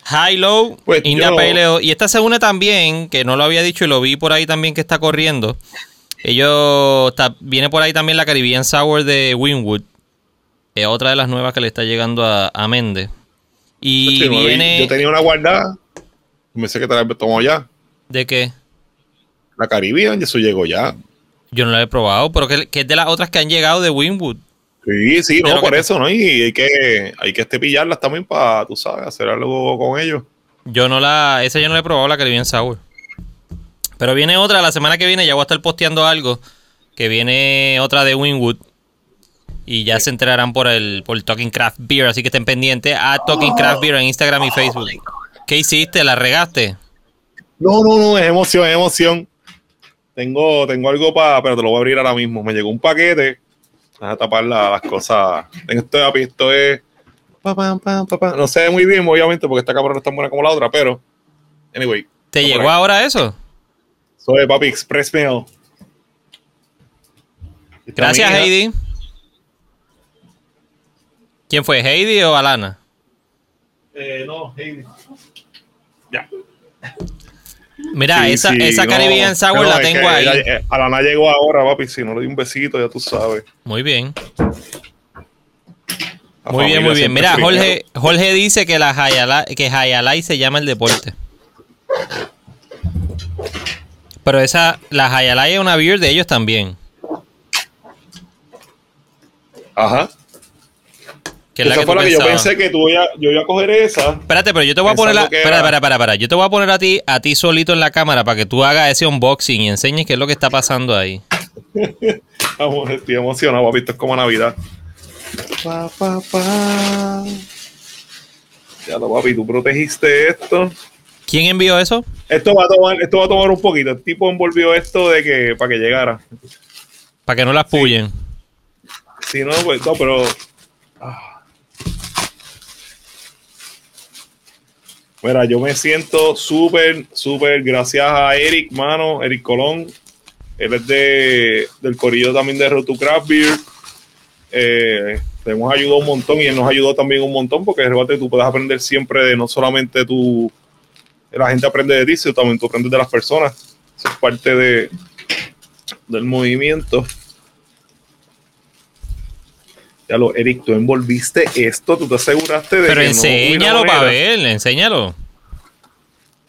High Low, pues Y esta se une también, que no lo había dicho y lo vi por ahí también que está corriendo. Ellos. está- viene por ahí también la Caribbean Sour de Winwood. Es otra de las nuevas que le está llegando a, a Méndez. Y Yo viene. Yo tenía una guardada. Me sé que te la tomó ya. ¿De qué? La Caribbean, eso llegó ya. Yo no la he probado, pero que, que es de las otras que han llegado de Winwood. Sí, sí, no, por que- eso, ¿no? Y hay que, hay que este pillarlas también para, tú sabes, hacer algo con ellos. Yo no la. Esa yo no la he probado, la Caribbean Sour. Pero viene otra la semana que viene, ya voy a estar posteando algo. Que viene otra de Winwood. Y ya se enterarán por el, por el Talking Craft Beer. Así que estén pendientes a Talking Craft Beer en Instagram y Facebook. ¿Qué hiciste? ¿La regaste? No, no, no, es emoción, es emoción. Tengo, tengo algo para, pero te lo voy a abrir ahora mismo. Me llegó un paquete. Vas a tapar la- las cosas. Esto, esto es. pa, pa, pa, pa, pa. No se ve muy bien, obviamente, porque esta cámara no es tan buena como la otra, pero. Anyway. ¿Te llegó ahí. ahora eso? Soy papi Express Mail. Gracias, mía. Heidi. ¿Quién fue? ¿Heidi o Alana? Eh, no, Heidi. Ya. Mira, Sí, esa, sí, esa no, Caribbean Sour no, la tengo ahí. ella- eh, Alana llegó ahora, papi. Si no le di un besito, ya tú sabes. Muy bien. La Muy bien, muy bien. Mira. Jorge, Jorge dice que la Hayala, que Hayalay se llama el deporte. Pero esa, la Hayalay es una beer de ellos también. Ajá. Que es la esa que fue tú la que yo pensé que tú iba, yo iba a coger esa. Espérate, pero yo te voy a poner la. Espera, era- espera, espera, espera. Yo te voy a poner a ti, a ti solito en la cámara para que tú hagas ese unboxing y enseñes qué es lo que está pasando ahí. Vamos, estoy emocionado, papi. Esto es como Navidad. Pa, pa, pa. Ya lo, papi, tú protegiste esto. ¿Quién envió eso? Esto va a tomar, esto va a tomar un poquito. El tipo envolvió esto de que para que llegara. Para que no las pullen. Si no, pues no, pero. ah. Mira, yo me siento súper, súper gracias a Eric, mano, Eric Colón. Él es de, del corillo también de Road to Craft Beer. Eh, te hemos ayudado un montón y él nos ayudó también un montón porque rebate tú puedes aprender siempre de no solamente tú, la gente aprende de ti, sino también tú aprendes de las personas. Eso es parte de, del movimiento. Ya lo, Eric, tú envolviste esto, tú te aseguraste de Pero que no enséñalo para ver, enséñalo.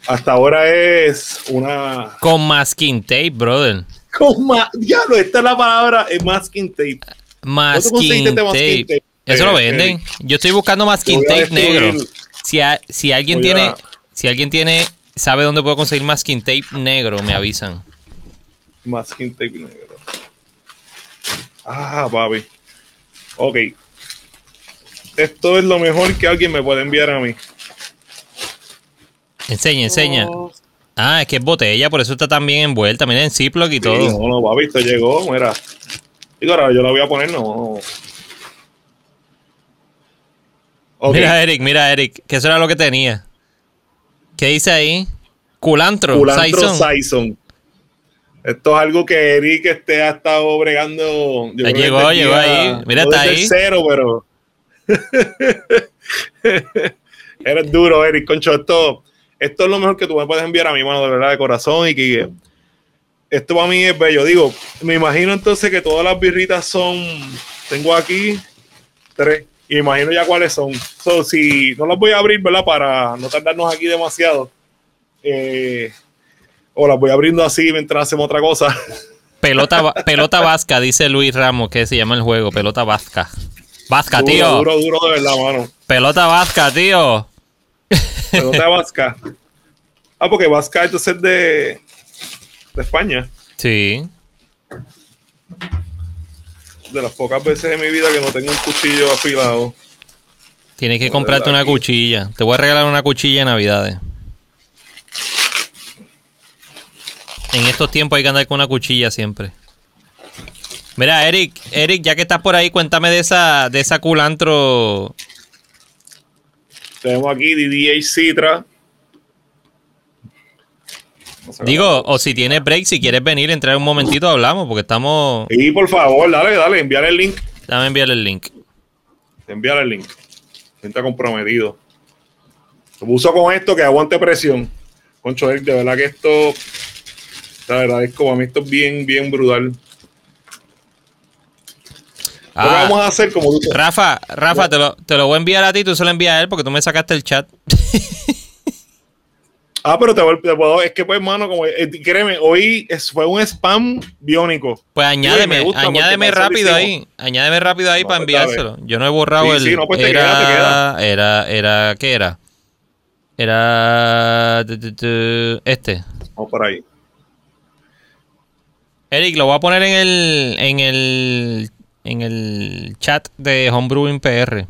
Hasta ahora es una. Con masking tape, brother. Con ma- Diablo, esta es la palabra, es masking tape. Masking este masking tape. Eso lo Eh, venden. Yo estoy buscando masking tape negro. Si, a- si alguien Voy a- tiene, si alguien tiene, sabe dónde puedo conseguir masking tape negro, me avisan. Masking tape negro. Ah, papi. Ok. Esto es lo mejor que alguien me puede enviar a mí. Enseña, enseña. Oh, Ah, es que es botella, por eso está tan bien envuelta. Miren, Ziploc y sí, todo. no, no, papi, esto llegó, mira. Digo, ahora yo la voy a poner, no. Mira, Eric, mira, Eric, que eso era lo que tenía. ¿Qué dice ahí? Culantro, Culantro Saison. Saison. Esto es algo que Eric este, ha estado bregando. yo llegó, llegó ahí. Mira, está ahí. cero, pero. Eres duro, Eric, concho. Esto, esto es lo mejor que tú me puedes enviar a mi mano, de verdad, de corazón. Y que esto para mí es bello. Digo, me imagino entonces que todas las birritas son. Tengo aquí tres. Y me imagino ya cuáles son. So, si no las voy a abrir, ¿verdad? Para no tardarnos aquí demasiado. Eh, o las voy abriendo así mientras hacemos otra cosa. Pelota, pelota vasca, dice Luis Ramos, que se llama el juego. Pelota vasca. Vasca, duro, tío. duro, duro de verdad, mano. Pelota vasca, tío. Pero de Vasca. Ah, porque Vasca entonces es de, de España. Sí. De las pocas veces en mi vida que no tengo un cuchillo afilado. Tienes que comprarte una cuchilla. Te voy a regalar una cuchilla en Navidades. En estos tiempos hay que andar con una cuchilla siempre. Mira, Eric, Eric, ya que estás por ahí, cuéntame de esa, de esa culantro. Tenemos aquí DDH Citra. Digo, o si tienes break, si quieres venir, entrar un momentito, hablamos, porque estamos. Y por favor, dale, dale, enviar el link. Dame enviar el link. Enviar el link. Gente comprometido. Se puso con esto que aguante presión. Concho, Eric, de verdad que esto. Te agradezco, a mí esto es bien, bien brutal. Ah, Lo que vamos a hacer como tú Rafa, Rafa, te lo, te lo voy a enviar a ti, tú se lo envías a él porque tú me sacaste el chat. Ah, pero te, te puedo, es que pues, hermano, como eh, créeme, hoy es- fue un spam biónico. Pues añádeme, añádeme rápido ahí, añádeme rápido ahí No, para pues, enviárselo. Yo no he borrado Sí, el. sí, no, pues, te era, queda, te queda. era, era, ¿qué era? Era este. Vamos por ahí. Eric, lo voy a poner en el, en el, en el chat de Homebrewing PR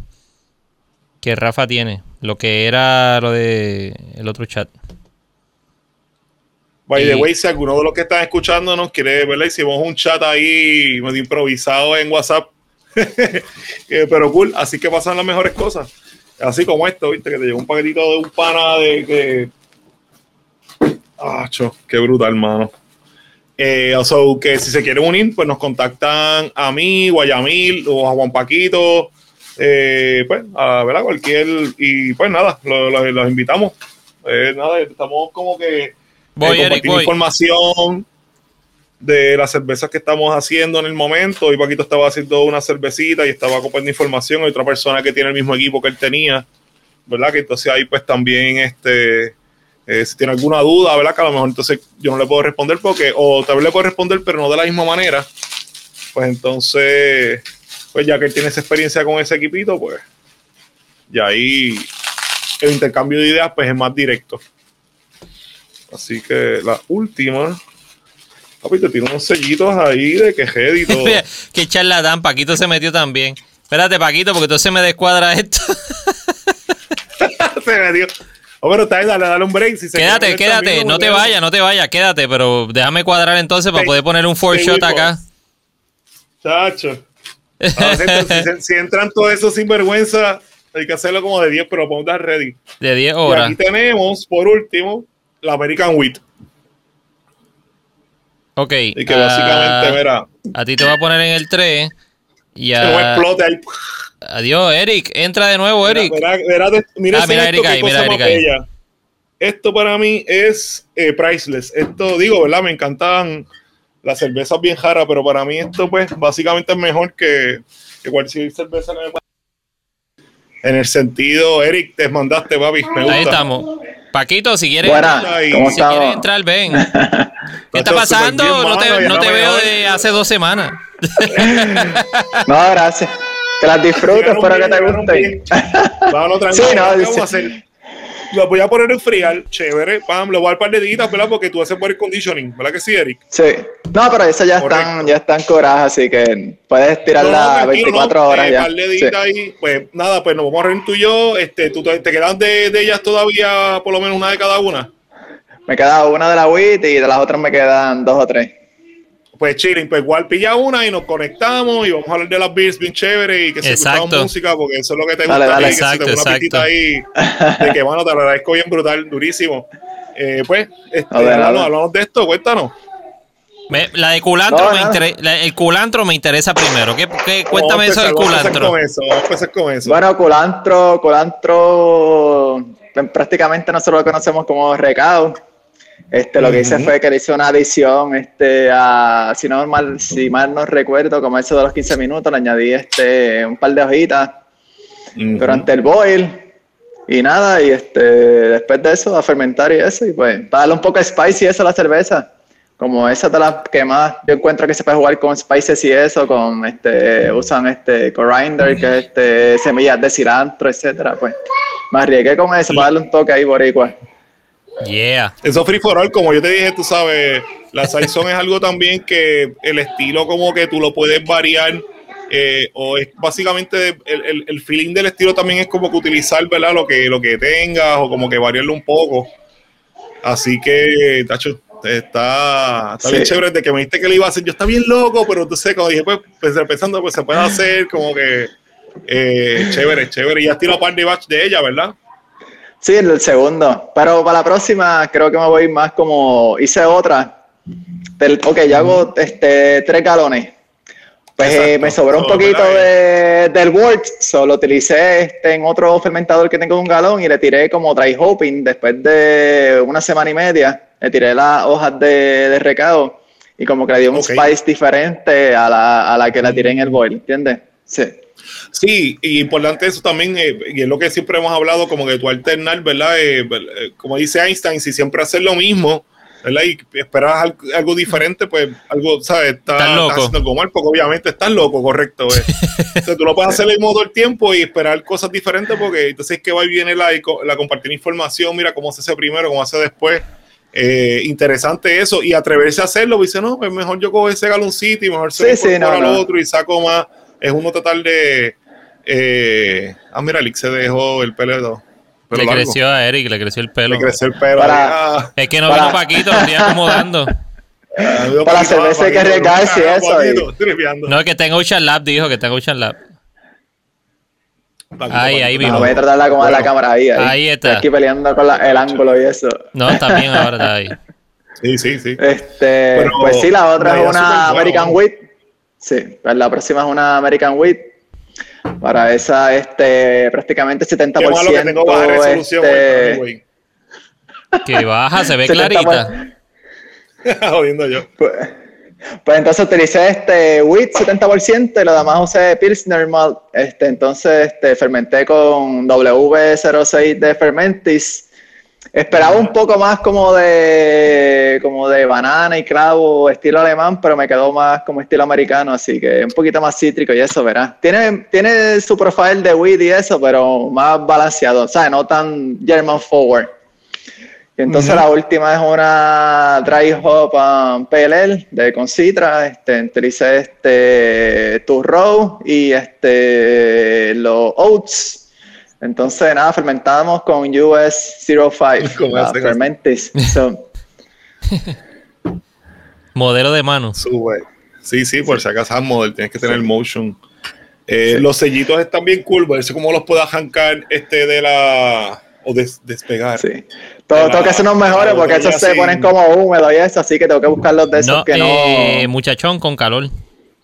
que Rafa tiene, lo que era lo de el otro chat. By the way, si alguno de los que están escuchándonos quiere verla, hicimos un chat ahí medio improvisado en WhatsApp. Eh, pero cool, así que pasan las mejores cosas. Así como esto, viste, que te llegó un paquetito de un pana de que. Ah, cho, qué brutal, hermano. Eh, o sea, que si se quieren unir, pues nos contactan a mí, o a Yamil, o a Juan Paquito, eh, pues, a ¿verdad? cualquier. Y pues nada, lo- lo- los invitamos. Eh, nada, estamos como que Voy, eh, Eric, voy. información de las cervezas que estamos haciendo en el momento. Y Paquito estaba haciendo una cervecita y estaba compartiendo información. Hay otra persona que tiene el mismo equipo que él tenía, ¿verdad? Que entonces ahí pues también este... eh, si tiene alguna duda, ¿verdad? Que a lo mejor entonces yo no le puedo responder porque, o tal vez le puedo responder, pero no de la misma manera. Pues entonces, pues ya que él tiene esa experiencia con ese equipito, pues, y ahí el intercambio de ideas, pues es más directo. Así que la última. Papito, tiene unos sellitos ahí de quejer y todo. Qué charlatán, Paquito se metió también. Espérate, Paquito, porque entonces me descuadra esto. Se me dio. Oh, pero está ahí, dale, dale un break. Si se quédate, quédate, no te vayas, no te vayas, quédate, pero déjame cuadrar entonces para poder poner un four shot acá. Chacho. Si, si entran todos esos sinvergüenza, hay que hacerlo como de 10, pero dar ready. De 10 Y horas. aquí tenemos, por último, la American Wheat. Ok. Y que básicamente, mira, a ti te voy a poner en el 3. Y explote ahí. adiós, Eric. Entra de nuevo, Eric. Mira, mira, mira, mira Ah, ese mira esto, Eric qué ahí, cosa mira más Eric ahí. bella. Esto para mí es eh, priceless. Esto, digo, ¿verdad? Me encantan las cervezas bien jaras, pero para mí esto, pues, básicamente es mejor que, que cualquier cerveza que me pueda- En el sentido, Eric, te mandaste, papi. Me gusta. Ahí estamos. Paquito, si quieres, Buena, Ahí. ¿cómo si quieres entrar, ven. ¿Qué está pasando? no te, mano, no te veo de hace dos semanas. No, gracias. Que las disfrutes, espero que te gusten. Vámonos, Sí, tranquilo. no, ¿qué vamos a hacer? Lo voy a poner en friar, chévere. Pam, le voy a dar un par de deditas, ¿verdad? Porque tú haces por el conditioning, ¿verdad que sí, Eric? Sí. No, pero esas ya Correcto. están, ya están coradas, así que puedes No, tirarla tranquilo, 24 no, horas eh, ya. par de Sí. ahí. Pues nada, pues nos vamos a reunir tú y yo. Este, ¿Tú te, te quedan de, de ellas todavía por lo menos una de cada una? Me queda una de la WIT y de las otras me quedan dos o tres. Pues chilling, pues igual pilla una y nos conectamos y vamos a hablar de las beers bien chévere y que se Exacto. escuchamos música porque eso es lo que te Dale, gusta dale. a ti, que Exacto, si te pone una exacto. pistita ahí de que bueno, te lo agradezco bien brutal, durísimo. Eh, pues, este, ver, hablamos, hablamos de esto, cuéntanos. Me- la de culantro No, me interesa. la- El culantro me interesa primero. ¿Qué, qué- cuéntame eso del culantro. con eso, vamos a empezar con eso. Bueno, culantro, culantro, pues, prácticamente nosotros lo conocemos como recado. Este, lo que hice fue que le hice una adición, este, a, si no mal, si mal no recuerdo, como eso de los 15 minutos, le añadí este, un par de hojitas durante el boil y nada, y este, después de eso a fermentar y eso, y pues para darle un poco de spicy eso a la cerveza. Como esa de las que más yo encuentro que se puede jugar con spices y eso, con este, usan este coriander, que es este, semillas de cilantro, etcétera, pues me arriesgué con eso para darle un toque ahí boricua. Yeah. Eso free for all, como yo te dije, tú sabes, la Saison es algo también que el estilo como que tú lo puedes variar eh, o es básicamente el, el- el feeling del estilo también es como que utilizar, ¿verdad? Lo que, lo que tengas o como que variarlo un poco. Así que, Tacho, está, está bien chévere de que me dijiste que lo iba a hacer. Yo estaba bien loco, pero entonces cuando dije, pues, pensé- pensando, pues se puede hacer como que eh, chévere, chévere. Y ya tirado par de batch de ella, ¿verdad? Sí, el segundo. Pero para la próxima creo que me voy más como hice otra. Del, ok, yo hago este, tres galones. Pues eh, Exacto. me sobró un So, poquito de, del wort, solo utilicé este, en otro fermentador que tengo un galón y le tiré como dry hopping después de una semana y media. le tiré las hojas de, de recado y como que le dio un Ok. spice diferente a la, a la que la tiré en el boil, ¿entiendes? Sí. Sí, y importante eso también, eh, y es lo que siempre hemos hablado, como que tú alternar, ¿verdad? Eh, eh, como dice Einstein, si siempre haces lo mismo, ¿verdad? Y esperas al- algo, diferente, pues algo, ¿sabes? Está, Estás loco. estás haciendo algo mal, porque obviamente estás loco, correcto. eh. Entonces, tú no puedes hacer el mismo todo el tiempo y esperar cosas diferentes, porque entonces es que va y viene la, la compartir información, mira cómo se hace primero, cómo se hace después. Eh, interesante eso, y atreverse a hacerlo, dice, no, pues mejor yo cojo ese galoncito y mejor se Sí, sí, no, al no. otro y saco más. Es uno total de. Eh, ah, mira, Lick se dejó el pelo. pelo le largo. creció a Eric, le creció el pelo. Le creció el pelo. Para- Ah, Es que no Para- vino Paquito, lo estoy acomodando. ah, Para la Paquito, cerveza hay que Paquito, arriesgarse y ah, eso, Paquito. No, es que en Ocean Lab, dijo que en Ocean Lab. Paquito, Ahí, ahí No, vino. voy a tratar de acomodar Bueno, la cámara ahí. Ahí, ahí está. Estoy aquí peleando con la- el ángulo y eso. No, está bien ahora, está ahí. Sí, sí, sí. Este, Pero pues sí, la otra es una American. Wheat. Sí, pues la próxima es una American Wheat. Para esa, este, prácticamente 70%. Qué malo que tengo baja resolución. este, güey, Que baja, se ve 70 clarita. Jodiendo yo. Pues, pues entonces utilicé este wheat 70% y lo demás usé Pilsner Malt. Este, entonces este, fermenté con W06 de Fermentis. Esperaba un poco más como de como de banana y clavo estilo alemán, pero me quedó más como estilo americano, así que un poquito más cítrico y eso, verás. Tiene, tiene su profile de wheat y eso, pero más balanceado, o sea, no tan German forward. Y entonces la última es una dry hop um, PLL de Concitra. Este, utilicé este Turrow y este los oats. Entonces nada, fermentamos con US 05, ¿Cómo la hacen eso? Fermentis. So, Modelo de mano. Sube. Sí, sí, por si acaso es model, tienes que tener motion. Eh, Los sellitos están bien cool, ver si cómo los puedo arrancar este de la. o des- despegar. sí. Todo, tengo que hacer unos mejores porque esos botella se sin- ponen como húmedos y eso, así que tengo que buscar los de esos No, que no. eh, muchachón con calor.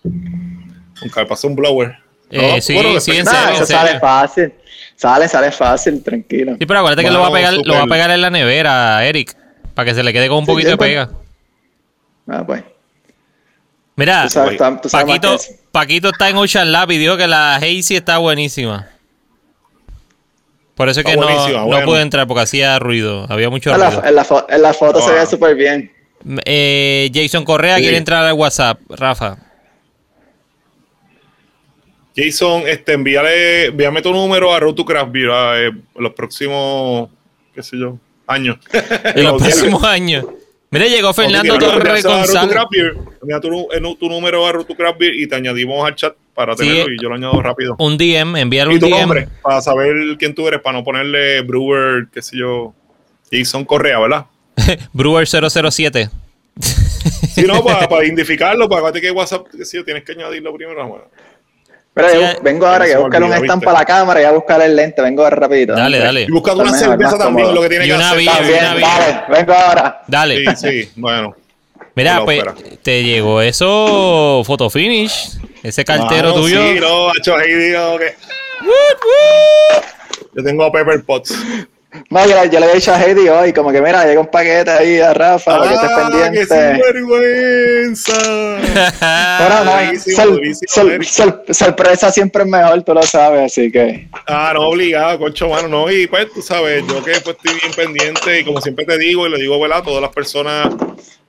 Nunca pasó un blower. Eh, No, sí, bueno, sí, en después- Nah, serio, eso en serio. sale fácil. Sale, sale fácil, tranquilo. Sí, pero acuérdate que lo va a pegar, lo va a pegar en la nevera, Eric. Para que se le quede con un Sí, poquito de pega. Ah, pues. Mira, Tú sabes, tú- tú sabes más Paquito. Paquito está en Ocean Lab y dijo que la Hazy está buenísima. Por eso es que no, no bueno. pude entrar porque hacía ruido. Había mucho En la, ruido. en la fo- en la foto se ve súper bien. Eh, Jason Correa Sí. quiere entrar al WhatsApp, Rafa. Jason, este, envíale, envíame tu número a Road to Craft Beer eh, los próximos, qué sé yo, años. En los próximos años. Mira, llegó Fernando Torres González. Envía tu, número a Road to Craft Beer y te añadimos al chat para Sí. tenerlo y yo lo añado rápido. Un DM, enviarle Y un tu DM. nombre, para saber quién tú eres, para no ponerle Brewer, qué sé yo, Jason Correa, ¿verdad? Brewer 007. Si no, para, para identificarlo, para que WhatsApp, qué sé yo, tienes que añadirlo primero. Bueno. Pero Sí, yo eh, vengo ahora que buscar un stand para la cámara y voy a buscar el lente. Vengo ahora rapidito. Dale, dale. Y buscando una cerveza también, cómodo. lo que tiene Y que una hacer. También, una dale, vengo ahora. Dale. Sí, sí, bueno. Mira, pues te llegó eso, photo finish. Ese cartero Mano, tuyo. Sí, no, macho, ahí digo que. Yo tengo Pepper Pots. No, yo, le- yo le había dicho a Heidi hoy, como que mira, llega un paquete ahí a Rafa, para que estés ¡Ah, qué pendiente. sinvergüenza! Pero no, sor- sor- sor- sorpresa siempre es mejor, tú lo sabes, así que. Ah, no, obligado, concho, mano, no. Y pues, tú sabes, yo que pues, estoy bien pendiente y como siempre te digo, y le digo, ¿verdad? Todas las personas,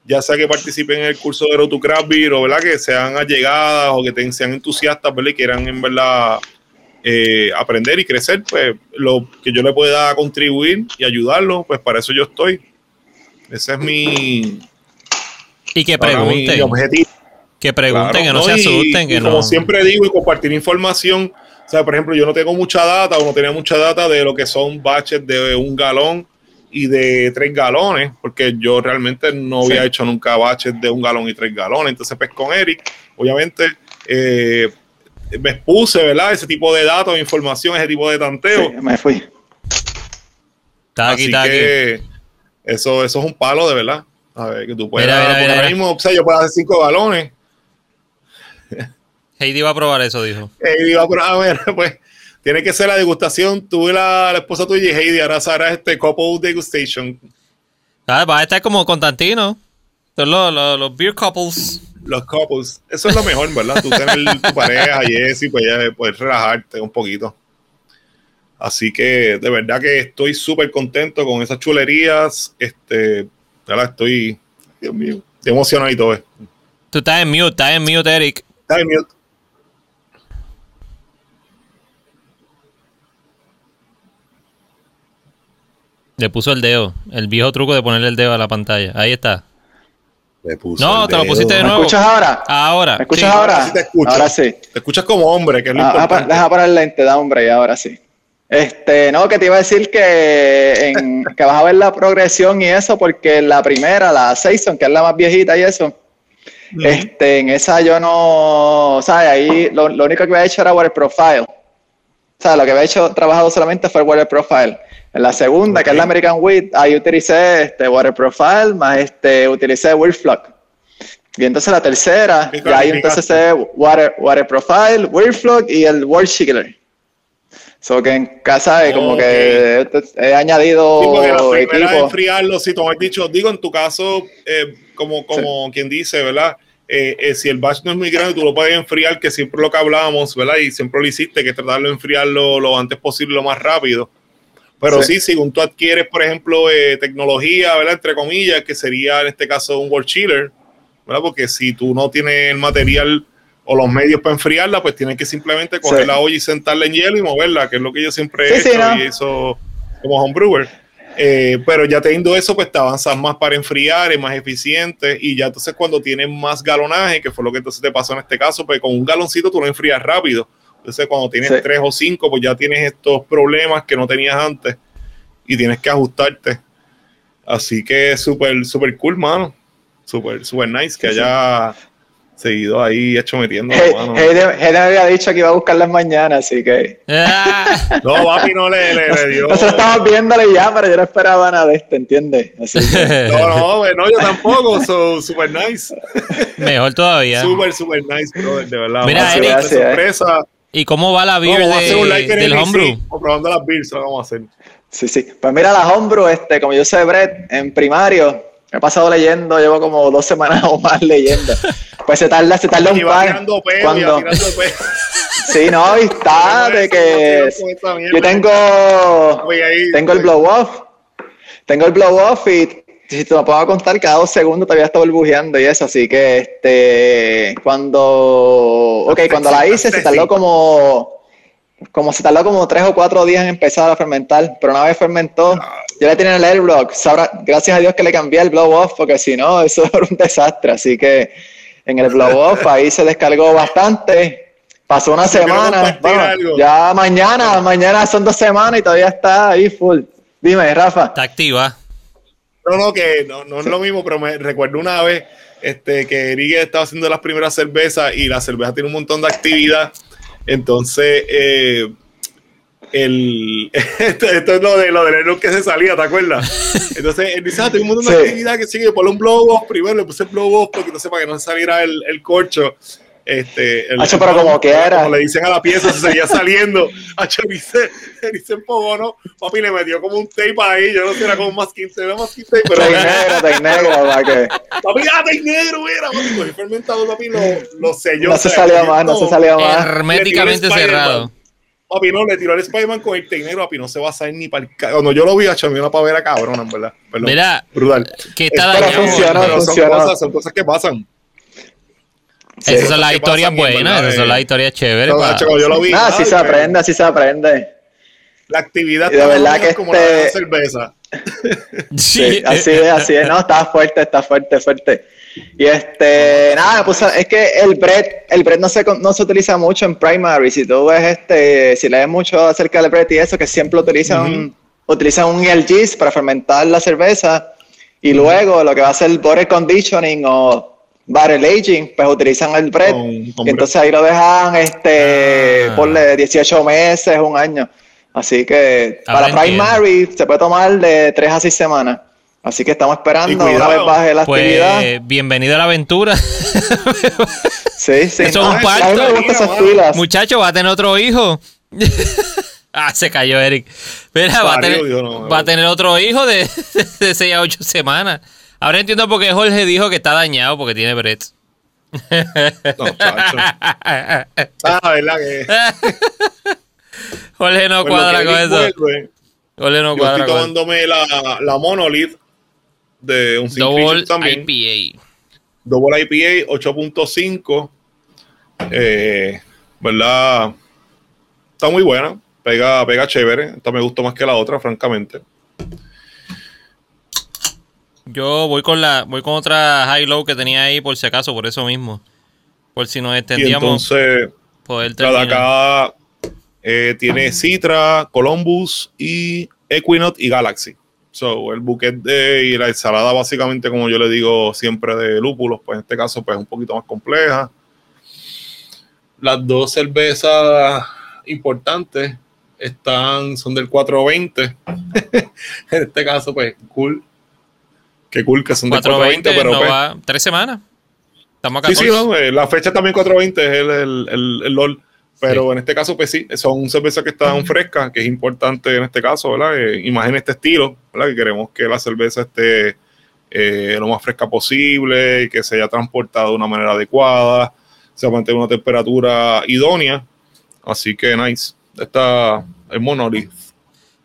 ya sea que participen en el curso de Road to Craft Beer, o ¿verdad? Que sean allegadas o que sean entusiastas, ¿verdad? Y quieran, en verdad, eh, aprender y crecer, pues lo que yo le pueda contribuir y ayudarlo, pues para eso yo estoy. Ese es mi, Y que pregunten. mi objetivo. Que pregunten, Claro, que no, ¿no? se asusten, y que como no. siempre digo, y compartir información. O sea, por ejemplo, yo no tengo mucha data o no tenía mucha data de lo que son batches de un galón y de tres galones, porque yo realmente no Sí. había hecho nunca batches de un galón y tres galones. Entonces, pues con Eric, obviamente, eh, me expuse, ¿verdad? Ese tipo de datos, información, ese tipo de tanteo. Sí, me fui. Está aquí, Así está aquí. que eso, eso es un palo de verdad. A ver, que tú puedas. Mira, mira, porque mira, ahora mismo, o sea, yo puedo hacer cinco galones. Heidi va a probar eso, dijo. Heidi iba por a ver, pues tiene que ser la degustación. Tuve la, la esposa tuya y Heidi, ahora harás este couple degustation. Ah, va a estar como Constantino. Son los, los, los beer couples. Los couples. Eso es lo mejor, ¿verdad? Tú tener tu pareja y eso y pues ya poder relajarte un poquito. Así que de verdad que estoy súper contento con esas chulerías. Este, ¿verdad? Estoy, Dios mío, emocionado y todo. Tú estás en mute, estás en mute, Eric. Está en mute. Le puso el dedo. El viejo truco de ponerle el dedo a la pantalla. Ahí está. No, te lo pusiste de ¿Me nuevo. escuchas ahora? Ahora. ¿Me escuchas Sí, ahora? sí te escucho. Ahora sí. Te escuchas como hombre, que es lo Ah, ah, importante. deja poner el lente, da hombre, y ahora sí. Este, no, que te iba a decir que, en- que vas a ver la progresión y eso, porque la primera, la Season, que es la más viejita y eso, este, en esa yo no, ¿sabes? Ahí lo, lo único que había hecho era Water Profile. O sea, lo que había hecho, trabajado solamente fue el Water Profile. En la segunda, que es la. American Wheat, ahí utilicé este Water Profile, más este, utilicé Whirlflock. Y entonces la tercera, ¿Qué y ahí entonces es Water, water Profile, Whirlflock y el World Chiller. So que en casa es como Ok. que he añadido Sí, porque la primera es equipo. enfriarlo, si tú has dicho, digo, en tu caso, eh, como, como quien dice, ¿verdad? Eh, eh, si el batch no es muy grande, tú lo puedes enfriar, que siempre lo que hablábamos, ¿verdad? Y siempre lo hiciste, que es tratarlo de enfriarlo lo antes posible, lo más rápido. Pero sí, Sí. según tú adquieres, por ejemplo, eh, tecnología, ¿verdad? Entre comillas, que sería en este caso un World Chiller, ¿verdad? Porque si tú no tienes el material o los medios para enfriarla, pues tienes que simplemente coger Sí. la olla y sentarla en hielo y moverla, que es lo que yo siempre he sí, hecho ¿no? y eso como homebrewer. Eh, pero ya teniendo eso, pues te avanzas más para enfriar, es más eficiente y ya entonces cuando tienes más galonaje, que fue lo que entonces te pasó en este caso, pues con un galoncito tú lo enfrías rápido. Entonces cuando tienes Sí. tres o cinco, pues ya tienes estos problemas que no tenías antes y tienes que ajustarte. Así que súper, súper cool, mano. Súper, súper nice que Sí, sí. haya seguido ahí hecho metiendo. Hayden Hayden había dicho que iba a buscarlas mañana, así que. Ah, No, papi no le, le, le dio. Nosotros estábamos viéndole ya, pero yo no esperaba nada de esto, ¿entiendes? Así que, No, no, no, yo tampoco. So, super nice. Mejor todavía. Súper, súper nice, brother, de verdad. Mira, Eric. sorpresa. ¿Y cómo va la No, beer vamos a hacer un de- like del el homebrew? Probando las beers, lo vamos a hacer. sí, sí. Pues mira, la homebrew, este, como yo sé Brett, en primario, he pasado leyendo, llevo como dos semanas o más leyendo. Pues se tarda, se tarda Y un va par. tirando y va Cuando, tirando peo. sí, no, y está de que yo tengo, tengo el blow off, tengo el blow off y si te lo puedo contar, cada dos segundos todavía está burbujeando y eso, así que este, cuando, ok, cuando la hice se tardó como, como se tardó como tres o cuatro días en empezar a fermentar, pero una vez fermentó, yo le tenía el air block, sabrá- gracias a Dios que le cambié el blow off, porque si no, eso era un desastre, así que en el blow off ahí se descargó bastante, pasó una semana, bueno, ya mañana, mañana son dos semanas y todavía está ahí full. Dime, Rafa. Está activa. No, no, que no, no es lo mismo, pero me recuerdo una vez este, que Eric estaba haciendo las primeras cervezas y la cerveza tiene un montón de actividad. Entonces, eh, el, esto, esto es lo de lo del que se salía, ¿te acuerdas? Entonces, él dice, ah, tengo un montón de Sí. actividad que sigue, ponle un blow off primero, le puse el blow off porque no sé, para que no se saliera el, el corcho. Este, el, Hacho, pero como quiera. Como le dicen a la pieza, se seguía saliendo. Hacho, dice, dice poco, ¿no? Papi le metió como un tape ahí, yo no sé, era como más 15, era más 15, pero negro, para que Papi, ah, de negro, mira, papi, cogí fermentado, papi, lo, lo selló. no se cogió más, no se salió más. Herméticamente cerrado. Papi, no, le tiró el Spider-Man con el té negro, papi, no se va a salir ni para el Cuando yo lo vi, me dio una pavera cabrona, en verdad. Perdón. Mira, brutal. que está Pero dañado. funcionó, Pero son cosas, son cosas que pasan. Sí. Esas son las ¿Qué historias buenas, esas son eh? las historias chéveres. No, pa- hacho, cuando yo lo vi. Nada, así ay, se aprende, así se aprende. La actividad Y de verdad que como la de la este- cerveza. Sí, así es, así es. No, está fuerte, está fuerte, fuerte. Y este, nada, pues es que el bread, el bread no se, no se utiliza mucho en primary. Si tú ves este, si lees mucho acerca del bread y eso, que siempre utilizan, utilizan un ELGs para fermentar la cerveza. Y luego lo que va a ser bottle conditioning o barrel aging, pues utilizan el bread. Con- con y entonces ahí lo dejan, este, Ah. ponle 18 meses, un año. Así que Ahora para entiendo. primary se puede tomar de 3 a 6 semanas. Así que estamos esperando una vez baje la actividad. Pues bienvenido a la aventura. Sí, sí. eso es un parto. Muchacho, va a tener otro hijo. Ah, se cayó Eric. Mira, va, a Parió, tener, Dios, no, va a tener otro hijo de, de 6 a 8 semanas. Ahora entiendo por qué Jorge dijo que está dañado porque tiene Brett. No, chacho. Ah, ¿verdad que? Jorge no Pues cuadra con eso. vuelve, Jorge no Yo cuadra estoy con tomándome la, la Monolith de un Double también. IPA. Double IPA 8.5. Eh, ¿Verdad? Está muy buena. Pega, pega chévere. Esta me gustó más que la otra, francamente. Yo voy con la voy con otra high low que tenía ahí por si acaso, por eso mismo. Por si nos Y extendíamos entonces, poder la de terminar. acá eh, tiene Citra, Columbus y Equinox y Galaxy. So, el buquet de, y la ensalada, básicamente, como yo le digo siempre, de lúpulos, pues en este caso, pues un poquito más compleja. Las dos cervezas importantes están, son del 420. en este caso, pues, cool. Qué cool que son del 420 420, pero no pues, va tres semanas. Estamos a Sí, 14. sí, no, eh, la fecha también 420 es el, el, el- el LOL. Pero Sí. en este caso, pues sí, son cervezas que están frescas, que es importante en este caso, ¿verdad? Eh, en este estilo, ¿verdad? Que queremos que la cerveza esté eh, lo más fresca posible que se haya transportado de una manera adecuada, se mantenga una temperatura idónea. Así que nice. Está el Monolith.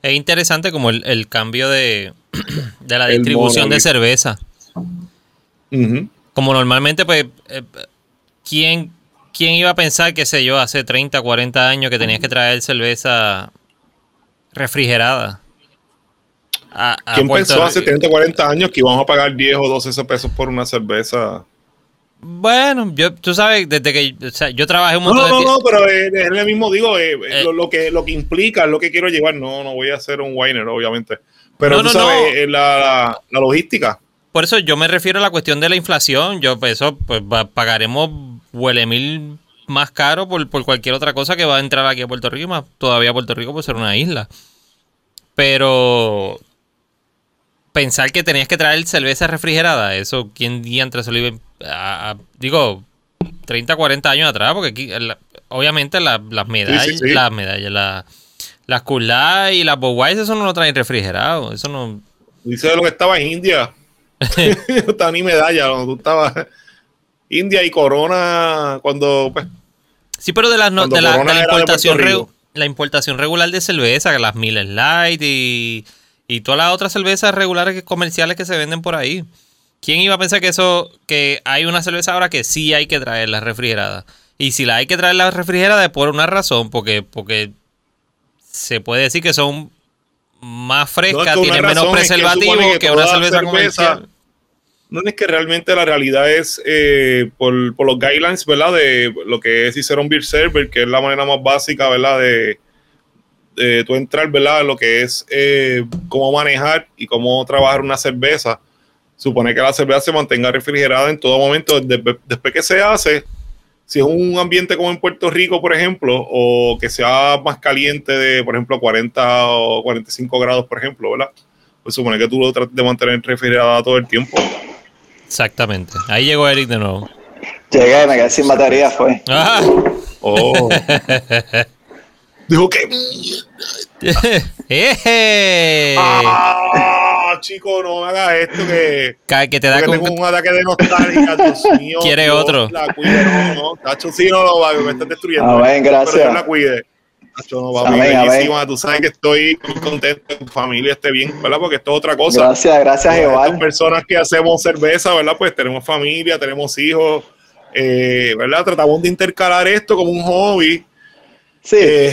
Es interesante como el, el cambio de, de la distribución de cerveza. Ujú. Como normalmente, pues, eh, ¿quién, ¿quién iba a pensar, qué sé yo, hace 30, 40 años que tenías que traer cerveza refrigerada? A, a ¿Quién Puerto pensó hace Rico? 30, 40 años que íbamos a pagar 10 o 12 pesos por una cerveza? Bueno, yo, tú sabes, desde que o sea, yo trabajé un No, montón no, de no, no, pero eh, es lo mismo, digo, eh, Eh. lo, lo que, lo que implica, lo que quiero llevar. No, no voy a hacer un winer, obviamente. Pero No, tú no, sabes, no. eh, la, la, la logística. Por eso yo me refiero a la cuestión de la inflación. Yo, pues, eso, pues pagaremos huele mil más caro por, por cualquier otra cosa que va a entrar aquí a Puerto Rico, más todavía Puerto Rico por ser una isla. Pero pensar que tenías que traer cerveza refrigerada, eso, ¿quién diantre se lo iba a, a- digo, 30, 40 años atrás? Porque aquí, la- obviamente la- las medallas, sí, sí. las medallas, la- las Light y las Budweiser, eso no lo traen refrigerado. Eso no... Dice lo que estaba en India. no estaba ni medalla, no, tú estabas. India y Corona, cuando pues, Sí, pero de, las no- de la, de Corona la era de importación la importación regular de cerveza, las Miller Light y, y todas las otras cervezas regulares que- comerciales que se venden por ahí. ¿Quién iba a pensar que eso, que hay una cerveza ahora que sí hay que traerla refrigerada? Y si la hay que traerla refrigerada es por una razón, porque, porque se puede decir que son más frescas, No, es que una tienen menos razón es que una cerveza, cerveza- comercial. no es que realmente la realidad es eh, por, por los guidelines, ¿verdad? De lo que es Cicerón Beer Server, que es la manera más básica, ¿verdad? De, de tú entrar, ¿verdad? Lo que es eh, cómo manejar y cómo trabajar una cerveza. Supone que la cerveza se mantenga refrigerada en todo momento. de- después que se hace, si es un ambiente como en Puerto Rico, por ejemplo, o que sea más caliente de, por ejemplo, 40 o 45 grados, por ejemplo, ¿verdad? Pues supone que tú lo trates de mantener refrigerada todo el tiempo. Exactamente. Ahí llegó Eric de nuevo. Llegué, me quedé sin batería, fue. Ah. Oh. Dijo que. ¡Eje! ¡Ah! Chico, no me hagas esto que. Que te da con- tengo un ataque de nostalgia, Dios mío. ¿Quiere Dios otro? La cuide, no, no. Tacho, sí, no, no, va, me estás destruyendo. Amén, gracias. Pero la cuide. Tacho, no, papi, Amén, amén. Tú sabes que estoy muy contento que tu familia esté bien, ¿verdad? Porque esto es otra cosa. Gracias, gracias igual. personas que hacemos cerveza, ¿verdad? Pues tenemos familia, tenemos hijos, eh, ¿verdad? Tratamos de intercalar esto como un hobby. Sí, Eh,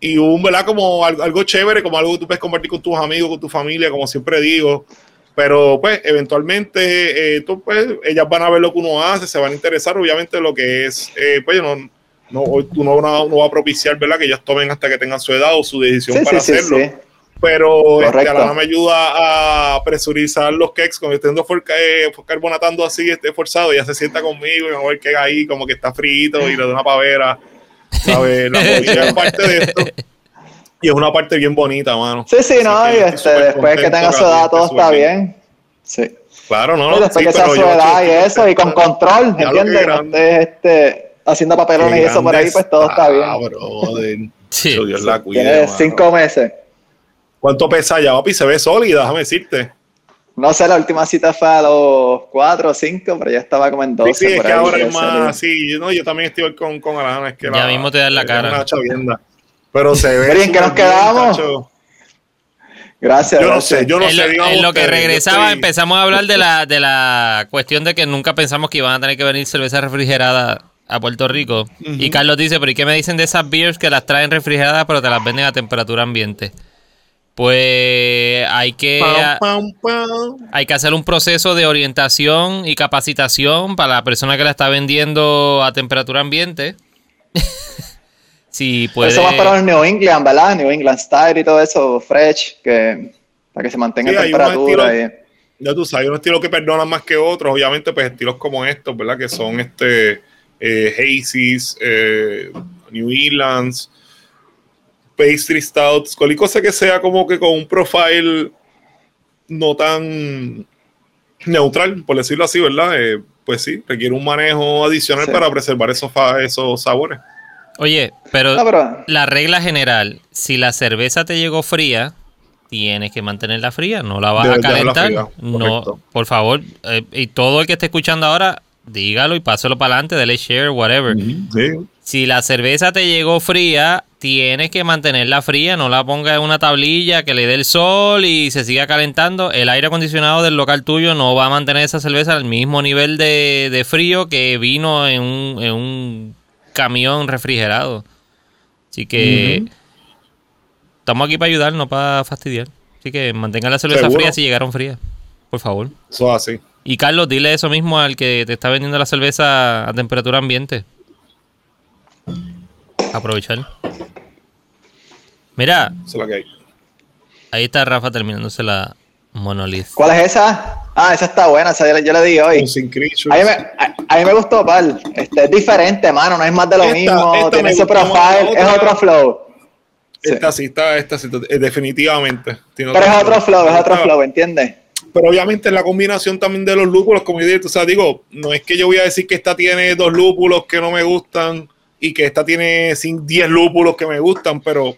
y un, ¿verdad? Como algo, algo chévere, como algo que tú puedes compartir con tus amigos, con tu familia, como siempre digo. Pero pues eventualmente eh, tú, pues, ellas van a ver lo que uno hace, se van a interesar obviamente lo que es, eh, pues no, no, tú no, no, no va a propiciar, ¿verdad? Que ellas tomen hasta que tengan su edad o su decisión sí, para sí, hacerlo. sí. Pero este. Alana me ayuda a presurizar los cakes, estando for, eh, carbonatando así, este, forzado, ella se sienta conmigo y me a ver que ahí como que está frito y le da una pavera. ¿Sabes? La movida es parte de esto. Y es una parte bien bonita, mano. Sí, sí, Así no, que y este, después que tenga su edad todo está bien. Sí. Claro, no, Y no. después sí, que sea su edad y eso, y con control, ¿entiendes? No grande. estés este, haciendo papelones y eso por ahí, pues todo está bien. Ah, brother. Sí. Dios la cuide, Tiene mano. cinco meses. ¿Cuánto pesa ya, papi? Se ve sólida, déjame decirte. No sé, la última cita fue a los cuatro o cinco, pero ya estaba como en Sí, 12. sí, es por que ahora es más así. Yo, no, yo también estoy con, con Alana. Es que Ya mismo te dan la es cara. una chavienda. Pero se ve. Pero, ¿y en qué súper nos quedamos? Gracias. Yo no gracias. sé, yo no en, sé. lo, en lo que regresaba estoy- empezamos a hablar de la, de la cuestión de que nunca pensamos que iban a tener que venir cerveza refrigerada a Puerto Rico. Y Carlos dice, pero ¿y qué me dicen de esas beers que las traen refrigeradas pero te las venden a temperatura ambiente? Pues hay que, Pam, pam, pam. hay que hacer un proceso de orientación y capacitación para la persona que la está vendiendo a temperatura ambiente. si puede... Eso va para los New England, ¿verdad? New England Style y todo eso, fresh, que para que se mantenga Sí, en hay un temperatura. estilo- y- Ya tú sabes, hay un estilo que perdonan más que otros, obviamente, pues estilos como estos, ¿verdad? Que son este eh, Hazy's, eh, New Englands, Pastry Stouts, cualquier cosa que sea como que con un profile no tan neutral, por decirlo así, ¿verdad? Eh, pues sí, requiere un manejo adicional Sí. para preservar esos, esos sabores. Oye, pero... No, La regla general, si la cerveza te llegó fría, tienes que mantenerla fría, no la vas Debes a calentar. No, por favor, eh, y todo el que esté escuchando ahora, dígalo y pásalo para adelante, dale share, whatever. Sí. Si la cerveza te llegó fría, tienes que mantenerla fría, no la pongas en una tablilla que le dé el sol y se siga calentando. El aire acondicionado del local tuyo no va a mantener esa cerveza al mismo nivel de, de frío que vino en un, en un camión refrigerado. Así que estamos aquí para ayudar, no para fastidiar. Así que mantengan la cerveza Seguro. fría si llegaron frías, por favor. Eso es así. Y Carlos, dile eso mismo al que te está vendiendo la cerveza a temperatura ambiente. Aprovechar. Mira, Eso es lo que hay. ahí está Rafa terminándose la Monolith. ¿cuál es esa? Ah, esa está buena, esa yo, le- yo le di hoy. Sin. A mí, me, a, a mí me gustó, Pal. Este, es diferente, mano, no es más de lo Esta- mismo, esta tiene ese profile, es otra. otro flow. Esta sí está, esta sí, eh, definitivamente. Tiene Pero es otro flow, es otro flow, ¿entiendes? Pero obviamente la combinación también de los lúpulos, como yo dije, o sea, digo, no es que yo voy a decir que esta tiene dos lúpulos que no me gustan y que esta tiene sin 10 lúpulos que me gustan, pero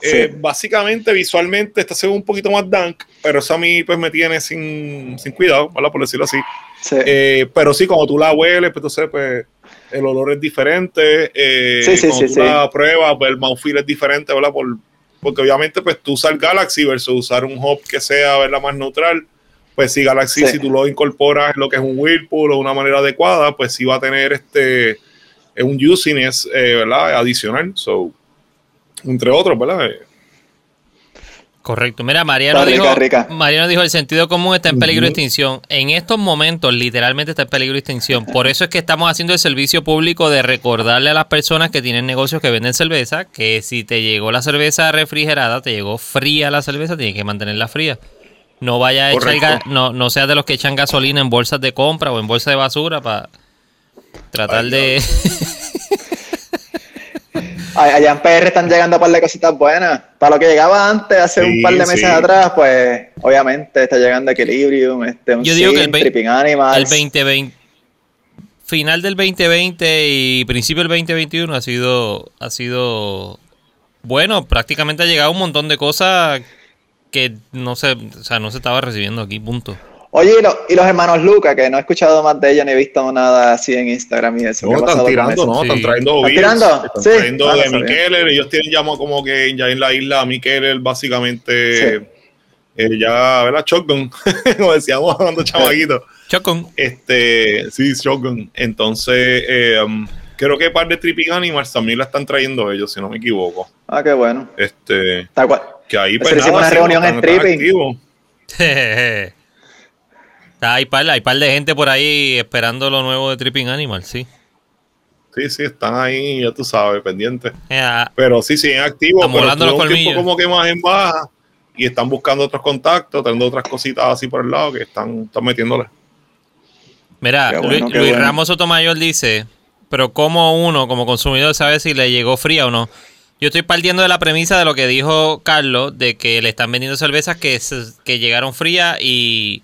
eh, Sí. básicamente visualmente esta se ve un poquito más dank, pero eso a mí pues me tiene sin, sin cuidado, ¿verdad? Por decirlo así. Sí. Eh, pero sí, cuando tú la hueles, pues entonces pues, el olor es diferente. eh, Sí, sí, cuando sí, tú la pruebas, pues el mouthfeel es diferente, ¿verdad? Por, porque obviamente pues tú usar Galaxy versus usar un hop que sea, ¿verdad? Más neutral. Pues si Galaxy, Sí. si tú lo incorporas en lo que es un Whirlpool o una manera adecuada, pues sí va a tener este eh, un juiciness, eh, ¿verdad? Adicional. So, entre otros, ¿verdad? Eh, Correcto. Mira, Mariano Está dijo, rica, rica. Mariano dijo, el sentido común está en peligro de extinción. En estos momentos, literalmente está en peligro de extinción. Por eso es que estamos haciendo el servicio público de recordarle a las personas que tienen negocios que venden cerveza, que si te llegó la cerveza refrigerada, te llegó fría la cerveza, tienes que mantenerla fría. No vaya a echar, no, no seas de los que echan gasolina en bolsas de compra o en bolsas de basura para tratar Ay, de... Ay- Allá en PR están llegando un par de cositas buenas. Para lo que llegaba antes, hace Sí, un par de meses sí. atrás, pues obviamente está llegando Equilibrium, este, un Yo digo que el Tripping Animals. El 2020, final del 2020 y principio del 2021 ha sido, ha sido bueno. Prácticamente ha llegado un montón de cosas que no se, o sea, no se estaba recibiendo aquí, punto. Oye, y, lo- y los hermanos Luca, que no he escuchado más de ellos ni he visto nada así en Instagram y eso. No, ¿qué ha están tirando, eso? ¿no? Sí. Están trayendo ¿Están beers, tirando? Están Sí. trayendo Ah, no de sabía. Mikeller. Ellos tienen ya mo- como que ya en la isla a Mikeller, básicamente, Sí. eh, ya, ¿verdad? Shotgun, como decíamos cuando chamaquito. Chocon. Este, sí, Shotgun. Entonces, eh, um, creo que par de Tripping Animals también la están trayendo ellos, si no me equivoco. Ah, qué bueno. Este, Está cual- que ahí Se pues nada, una reunión en Tripping. hay, par, hay par de gente por ahí esperando lo nuevo de Tripping Animal, sí. Sí, sí, están ahí, ya tú sabes, pendientes. Pero sí, sí, en activo, pero los un tiempo como que más en baja y están buscando otros contactos, teniendo otras cositas así por el lado que están, están metiéndole. Mira, Luis, Luis bueno. Ramos Sotomayor dice, pero ¿cómo uno como consumidor sabe si le llegó fría o no? Yo estoy partiendo de la premisa de lo que dijo Carlos, de que le están vendiendo cervezas que, se- que llegaron frías y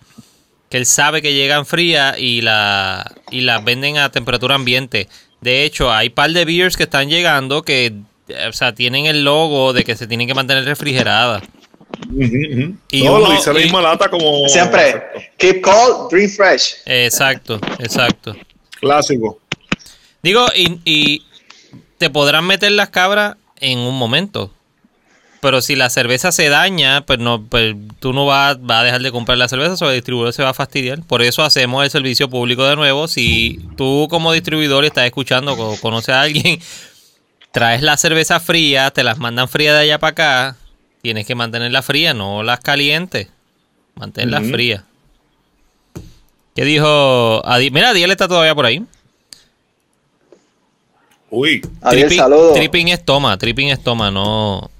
que él sabe que llegan frías y la y las venden a temperatura ambiente. De hecho, hay par de beers que están llegando que o sea, tienen el logo de que se tienen que mantener refrigeradas. Y no, uno- lo dice la misma lata como. Siempre, keep cold, drink fresh. Exacto, exacto. Clásico. Digo, y, y te podrán meter las cabras en un momento. Pero si la cerveza se daña, pues no, pues tú no vas, vas a dejar de comprar la cerveza o el distribuidor se va a fastidiar. Por eso hacemos el servicio público de nuevo. Si tú como distribuidor estás escuchando o conoces a alguien, traes la cerveza fría, te las mandan fría de allá para acá, tienes que mantenerla fría, no las calientes. Manténlas Ujú. frías. ¿Qué dijo? Adi- Mira, Adiel está todavía por ahí. Uy, Adiós, Tripping- saludos. Tripping es toma, tripping es toma, no.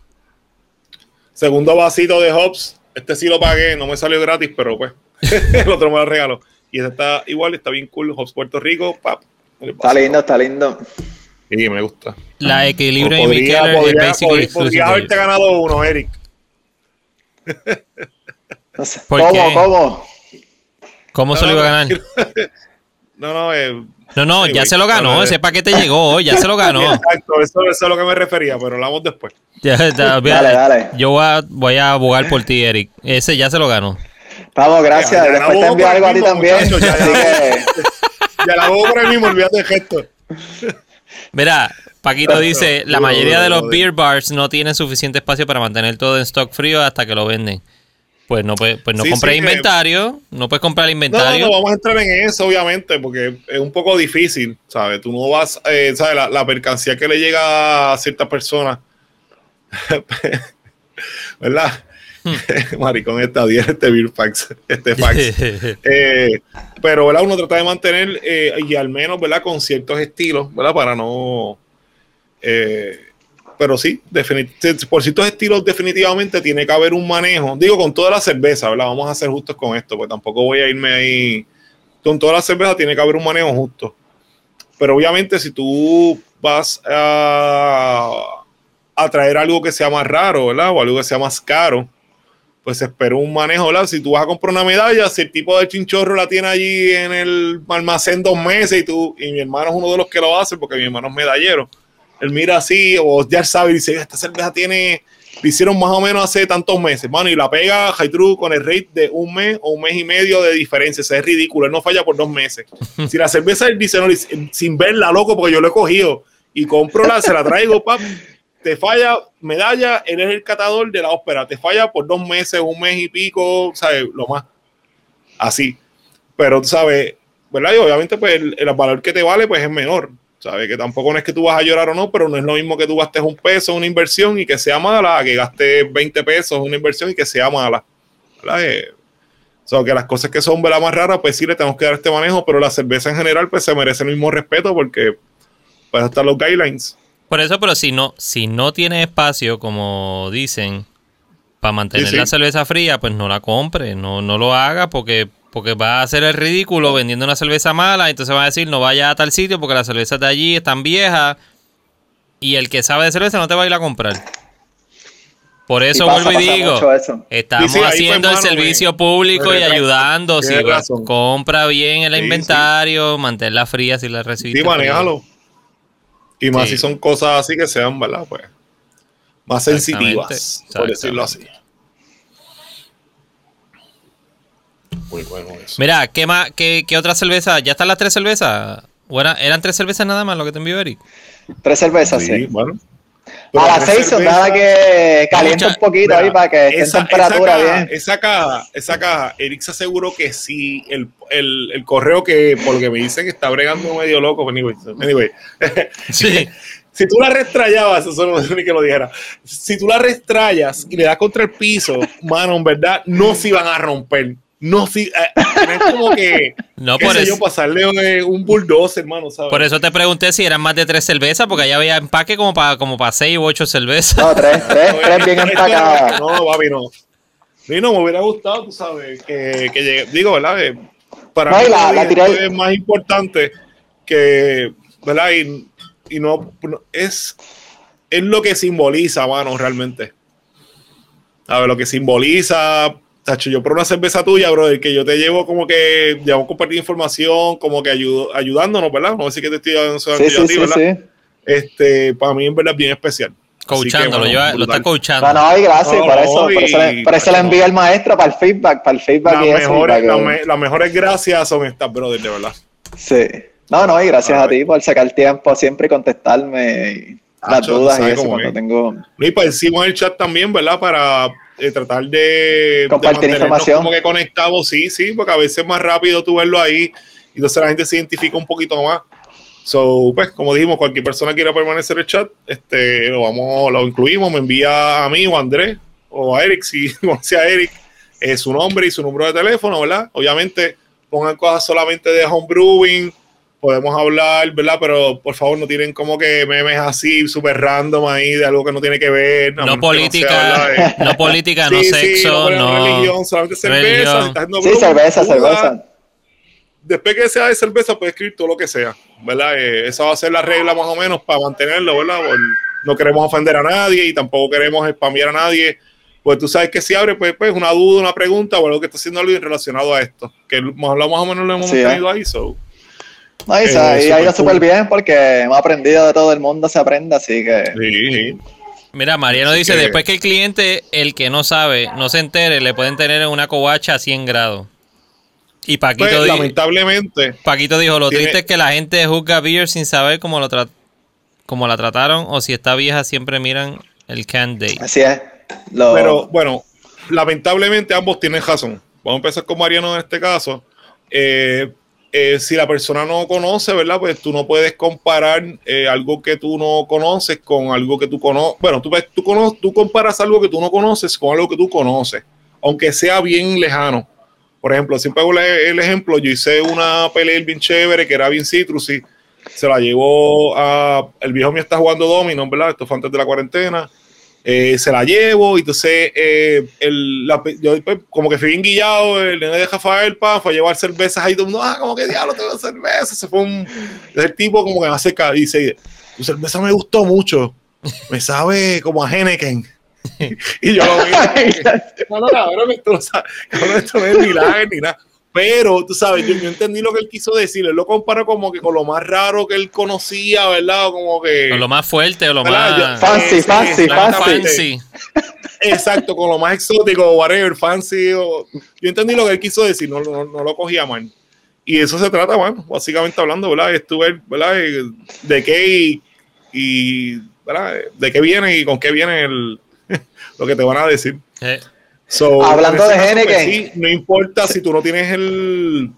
Segundo vasito de Hobbs. Este sí lo pagué, no me salió gratis, pero pues. el otro me lo regaló. Y este está igual, está bien cool. Hobbs Puerto Rico, pap. Está lindo, está lindo. Sí, me gusta. La equilibrio y podría, es podría, podría- for haberte ganado uno, Eric. No sé. ¿Por ¿Cómo, qué? cómo? ¿Cómo se lo iba a ganar? No, no, eh, No, no, ya se lo ganó. no, Ese eh. paquete llegó, ya se lo ganó. Exacto, eso, eso es a lo que me refería, pero hablamos después. Ya, ya, mira, Dale, dale. Yo voy a, voy a abogar por ti, Eric. Ese ya se lo ganó. Vamos, gracias. Ya, ya Después te envío algo a ti también. ya, Así ya. la hago por el mismo, olvídate de gesto. Mira, Paquito dice, la mayoría de los beer bars no tienen suficiente espacio para mantener todo en stock frío hasta que lo venden. Pues no, puede- pues no Sí, compres sí, que- inventario, no puedes comprar No, no, inventario. no, vamos a entrar en eso, obviamente, porque es un poco difícil, ¿sabes? Tú no vas, eh, ¿sabes? La, la mercancía que le llega a ciertas personas, ¿verdad? Maricón, está bien este Beer Fax, este fax. Eh, pero, ¿verdad? Uno trata de mantener, eh, y al menos, ¿verdad? Con ciertos estilos, ¿verdad? Para no... eh, pero sí, por ciertos estilos definitivamente tiene que haber un manejo. Digo, con toda la cerveza, ¿verdad? Vamos a ser justos con esto, pues tampoco voy a irme ahí. Con toda la cerveza tiene que haber un manejo justo. Pero obviamente si tú vas a, a traer algo que sea más raro, ¿verdad? O algo que sea más caro, pues espero un manejo, ¿verdad? Si tú vas a comprar una medalla, si el tipo de chinchorro la tiene allí en el almacén dos meses y tú, y mi hermano es uno de los que lo hace porque mi hermano es medallero, él mira así, o ya sabe, y dice, esta cerveza tiene, le hicieron más o menos hace tantos meses, mano, y la pega True con el rate de un mes o un mes y medio de diferencia, o sea, es ridículo, él no falla por dos meses. si la cerveza él dice, no, sin verla, loco, porque yo lo he cogido, y compro la, se la traigo, pap, te falla medalla, él es el catador de la ópera, te falla por dos meses, un mes y pico, ¿sabes? Lo más así. Pero tú sabes, ¿verdad? Y obviamente, pues el, el valor que te vale, pues es menor. ¿Sabes? Que tampoco no es que tú vas a llorar o no, pero no es lo mismo que tú gastes un peso, una inversión y que sea mala, que gastes 20 pesos, una inversión y que sea mala. ¿Verdad? Eh, o sea, que las cosas que son ¿verdad? más raras, pues sí le tenemos que dar este manejo, pero la cerveza en general, pues se merece el mismo respeto porque pues están los guidelines. Por eso, pero si no, si no tiene espacio, como dicen, para mantener Sí, sí. la cerveza fría, pues no la compre, no, no lo haga porque, porque va a hacer el ridículo vendiendo una cerveza mala, entonces va a decir no vaya a tal sitio porque las cervezas de allí están viejas y el que sabe de cerveza no te va a ir a comprar. Por eso Y pasa, vuelvo y digo, estamos Sí, sí, ahí, haciendo el mano, servicio me- público me y ayudando. Si compra bien el Sí, sí. inventario, manténla fría si la recibiste. Sí, fría. manéjalo. Y más Sí. si son cosas así que sean, ¿verdad? Pues más sensitivas, por decirlo así. Muy bueno eso. Mira, ¿qué más? ¿Qué, qué otra cerveza? ¿Ya están las tres cervezas? ¿O era- eran tres cervezas nada más lo que te envió Eric? Tres cervezas, Sí, sí. bueno. A las seis son cervezas- nada que calienta Mucha- un poquito Mira, ahí para que esté esa, en temperatura esa caja, bien. Esa caja, esa caja, Eric se aseguró que sí, el, el, el correo que, por lo que me dicen, está bregando medio loco. Anyway, anyway. Sí. si tú la restrayabas, eso no sé ni que lo dijera. Si tú la restrayas y le das contra el piso, mano, en verdad, no se iban a romper. No, si, eh, es como que, No, por eso, yo, pasarle eh, un bulldozer, hermano, ¿sabes? por eso te pregunté si eran más de tres cervezas, porque allá había empaque como para como para seis u ocho cervezas. No, tres, tres, tres bien empacadas. No, papi, no. Sí, no, me hubiera gustado, tú sabes, que, que llegue. Digo, ¿verdad? Para No, mí y la- esto la tiré- es más importante que, ¿verdad? Y, y no, no- es, es lo que simboliza, mano, realmente. A ver, lo que simboliza. Tacho, yo por una cerveza tuya, brother, que yo te llevo como que llevamos compartir información, como que ayudo, ayudándonos, ¿verdad? No sé si que te estoy dando Sí, sí, sí, ¿verdad? sí. Este, para mí en verdad es bien especial. Coachando, que, lo, bueno, lo está coachando. No, no, y gracias, No, por no, eso, por eso, le, y- por eso le envío el maestro para el feedback, para el feedback Las y eso. mejores, para que- las me- las mejores gracias son estas, brother, de verdad. Sí. No, no, y gracias a ti por sacar tiempo siempre y contestarme y las dudas y ¿sabes eso cuando es? tengo. Y pues hicimos el chat también, ¿verdad? Para eh, tratar de, Compartir de información. como que conectados, sí, sí, porque a veces es más rápido tú verlo ahí y entonces la gente se identifica un poquito más. So, pues, como dijimos, cualquier persona quiera permanecer en el chat, este, lo vamos, lo incluimos, me envía a mí o a Andrés o a Eric, si conoce a Eric, eh, su nombre y su número de teléfono, ¿verdad? Obviamente, pongan cosas solamente de homebrewing, podemos hablar, ¿verdad? Pero por favor no tienen como que memes así, súper random ahí, de algo que no tiene que ver. No política, sea, ¿verdad? no política, no Sí, sexo, ponen no. religión, solamente cerveza, religión. si estás haciendo Sí, cerveza, cerveza. Después que sea de cerveza, puedes escribir todo lo que sea, ¿verdad? Eh, esa va a ser la regla más o menos para mantenerlo, ¿verdad? Por- no queremos ofender a nadie y tampoco queremos spamear a nadie. Pues tú sabes que si abre, pues, pues una duda, una pregunta o algo que está haciendo alguien relacionado a esto. Que más, más o menos lo hemos Sí, ¿eh? tenido ahí, so. No, y, Eh, sa- y ha súper ido súper cool. bien porque hemos aprendido de todo el mundo, se aprende, así que. Sí, sí. Mira, Mariano dice, que- después que el cliente, el que no sabe, no se entere, le pueden tener en una covacha a 100 grados. Y Paquito, Pues, di- lamentablemente, Paquito dijo, lo tiene- triste es que la gente juzga beer sin saber cómo, lo tra- cómo la trataron o si está vieja siempre miran el can date. Así es. Lo- Pero bueno, lamentablemente ambos tienen razón. Vamos a empezar con Mariano en este caso. Eh, eh, si la persona no conoce, ¿verdad? Pues tú no puedes comparar eh, algo que tú no conoces con algo que tú conoces. Bueno, tú, tú, cono- tú comparas algo que tú no conoces con algo que tú conoces, aunque sea bien lejano. Por ejemplo, siempre hago el, ejemplo, yo hice una pelea bien chévere que era bien citrusy, se la llevó a... El viejo mío está jugando domino, ¿verdad? Esto fue antes de la cuarentena. Eh, se la llevo y entonces eh, el, la- yo pues, como que fui bien guillado, el nene de Rafael pa, fue a llevar cervezas ahí, todo el mundo, ah, como que diablo, tengo cerveza, se fue un, el tipo como que me acerca y dice, tu cerveza me gustó mucho, me sabe como a Henneken. y yo lo vi, no, no, cabrón, esto no, es ni lager ni nada. Pero, tú sabes, yo, yo entendí lo que él quiso decir. Él lo compara como que con lo más raro que él conocía, ¿verdad? O como que. O lo más fuerte o lo ¿verdad? Yo- más Fancy, fancy, fancy. Exacto, con lo más exótico, whatever, fancy. o- yo entendí lo que él quiso decir, no, no, no lo cogía mal. Y eso se trata, bueno, básicamente hablando, ¿verdad? Estuve, ¿verdad? De qué y, y, ¿verdad? De qué viene y con qué viene el, lo que te van a decir. Eh, So, Hablando de caso, pues, sí, no importa si tú no tienes el.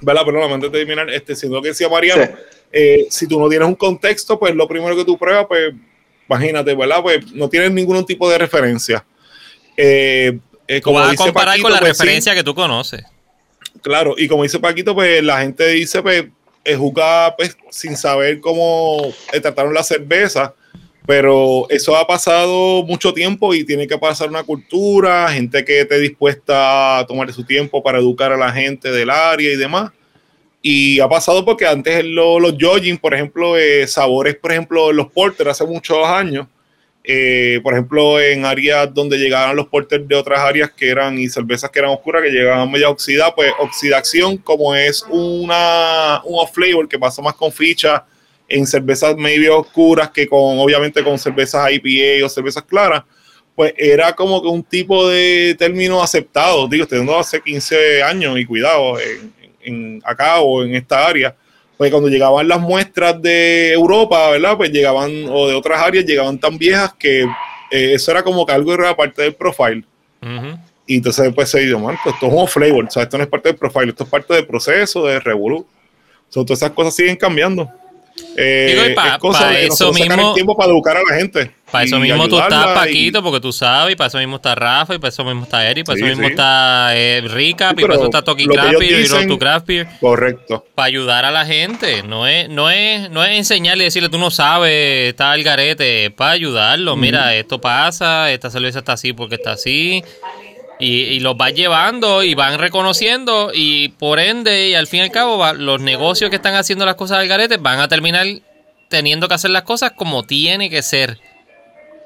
¿Verdad? Perdón, antes de terminar, este, siendo lo que decía Mariano, Sí. eh, si tú no tienes un contexto, pues lo primero que tú pruebas, pues imagínate, ¿verdad? Pues no tienes ningún tipo de referencia. Eh, eh, como vas a comparar Paquito, con la pues, sí, referencia que tú conoces. claro, y como dice Paquito, pues la gente dice, pues, eh, juzga pues, sin saber cómo eh, trataron la cerveza, pero eso ha pasado mucho tiempo y tiene que pasar una cultura, gente que esté dispuesta a tomar su tiempo para educar a la gente del área y demás. Y ha pasado porque antes lo- los judging, por ejemplo, eh, sabores, por ejemplo, los porter hace muchos años, eh, por ejemplo, en áreas donde llegaban los porters de otras áreas que eran y cervezas que eran oscuras, que llegaban media oxidadas, pues oxidación, como es una, un off flavor que pasa más con ficha en cervezas medio oscuras que con, obviamente, con cervezas IPA o cervezas claras, pues era como que un tipo de término aceptado. Digo, dando hace 15 años y cuidado, en, en acá o en esta área pues cuando llegaban las muestras de Europa, ¿verdad? Pues llegaban, o de otras áreas, llegaban tan viejas que eh, eso era como que algo era parte del profile. Ujú. Y entonces pues se dio, man, pues esto es un flavor, o sea, esto no es parte del profile, esto es parte del proceso, de Revolu. So, todas esas cosas siguen cambiando. Eh, Digo, y pa- es cosa pa de eso mismo- el tiempo para educar a la gente. Para eso mismo tú estás, y- Paquito, porque tú sabes, y para eso mismo está Rafa, y para eso mismo está Eric, para Sí, eso mismo sí. está eh, Rica, Sí, y para eso está Toki Craft y Road to Craft Beer, Correcto. para ayudar a la gente. No es, no es, no es enseñarle y decirle, tú no sabes, está el garete, es para ayudarlo. Mira, esto pasa, esta cerveza está así porque está así. Y, y los vas llevando y van reconociendo y por ende, y al fin y al cabo, va- los negocios que están haciendo las cosas del garete van a terminar teniendo que hacer las cosas como tiene que ser.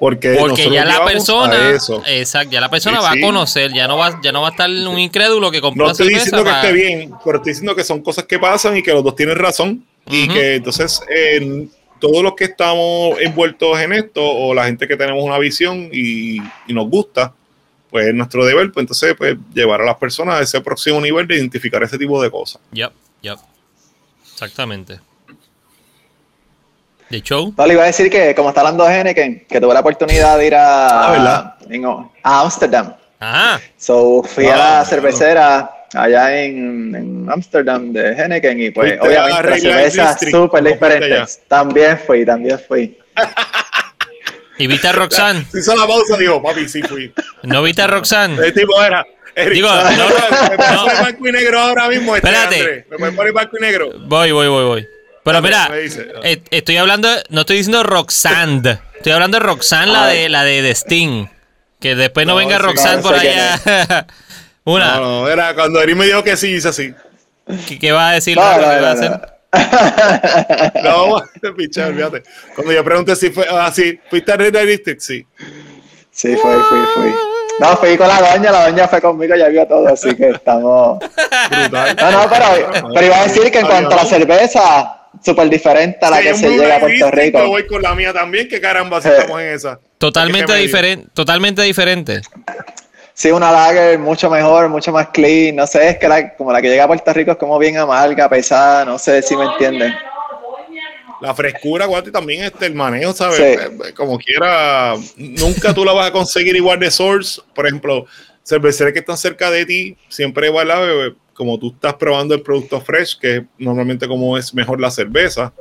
Porque, Porque ya la persona, eso. exacto, ya la persona va a conocer, ya no va, ya no va a estar un incrédulo que compró No estoy diciendo que para- esté bien, pero estoy diciendo que son cosas que pasan y que los dos tienen razón. Y que entonces eh, todos los que estamos envueltos en esto o la gente que tenemos una visión y, y nos gusta, pues es nuestro deber, pues entonces pues, llevar a las personas a ese próximo nivel de identificar ese tipo de cosas. Yep, yep. Exactamente. ¿De show? No, le iba a decir que, como está hablando de Henneken, que tuve la oportunidad de ir a, Ah, ¿verdad? en- a Amsterdam. Ah, So, fui a Ah, la bueno. cervecera allá en, en Amsterdam de Henneken y pues Fuiste a obviamente las cervezas súper ¿cómo fuiste diferentes. También fui, también fui. ¿y viste a Roxanne? Si hizo la pausa, digo, papi, sí fui. ¿No viste a Roxanne? El tipo era. Eric, Digo, no, me puedes no. poner blanco y negro ahora mismo. Este Espérate. Andrés? ¿Me puedes poner blanco y negro? Voy, voy, voy, voy. Pero me dice. eh, estoy hablando, no estoy diciendo Roxanne. Estoy hablando de Roxanne, la de la de, de Sting. Que después no, No, venga sí, Roxanne no por allá. Una. No, no, era cuando Eric me dijo que sí, hice así. ¿Qué, qué va a decir? No, no, ¿Qué va a no, hacer? No. No, pichar, fíjate. Cuando yo pregunté si fue así, ¿fuiste a Red District? Sí. Sí, fui, fui, fui. No, fui con la doña, la doña fue conmigo, ya vio todo, así que estamos... Brutal. No, no, pero, pero iba a decir que en cuanto a la cerveza, súper diferente a la Sí, que se llega a Puerto Rico. Yo voy con la mía también, que caramba, si estamos en esa. Totalmente ¿Qué me diferente, totalmente diferente. Sí, una lager mucho mejor, mucho más clean, no sé, es que la, como la que llega a Puerto Rico es como bien amarga, pesada, no sé si me entienden. La frescura, Guati, también este, el manejo, ¿sabes? Sí. Eh, Como quiera, nunca tú la vas a conseguir igual de source. Por ejemplo, cerveceros que están cerca de ti, siempre igual bebé, como tú estás probando el producto fresh, que normalmente como es mejor la cerveza,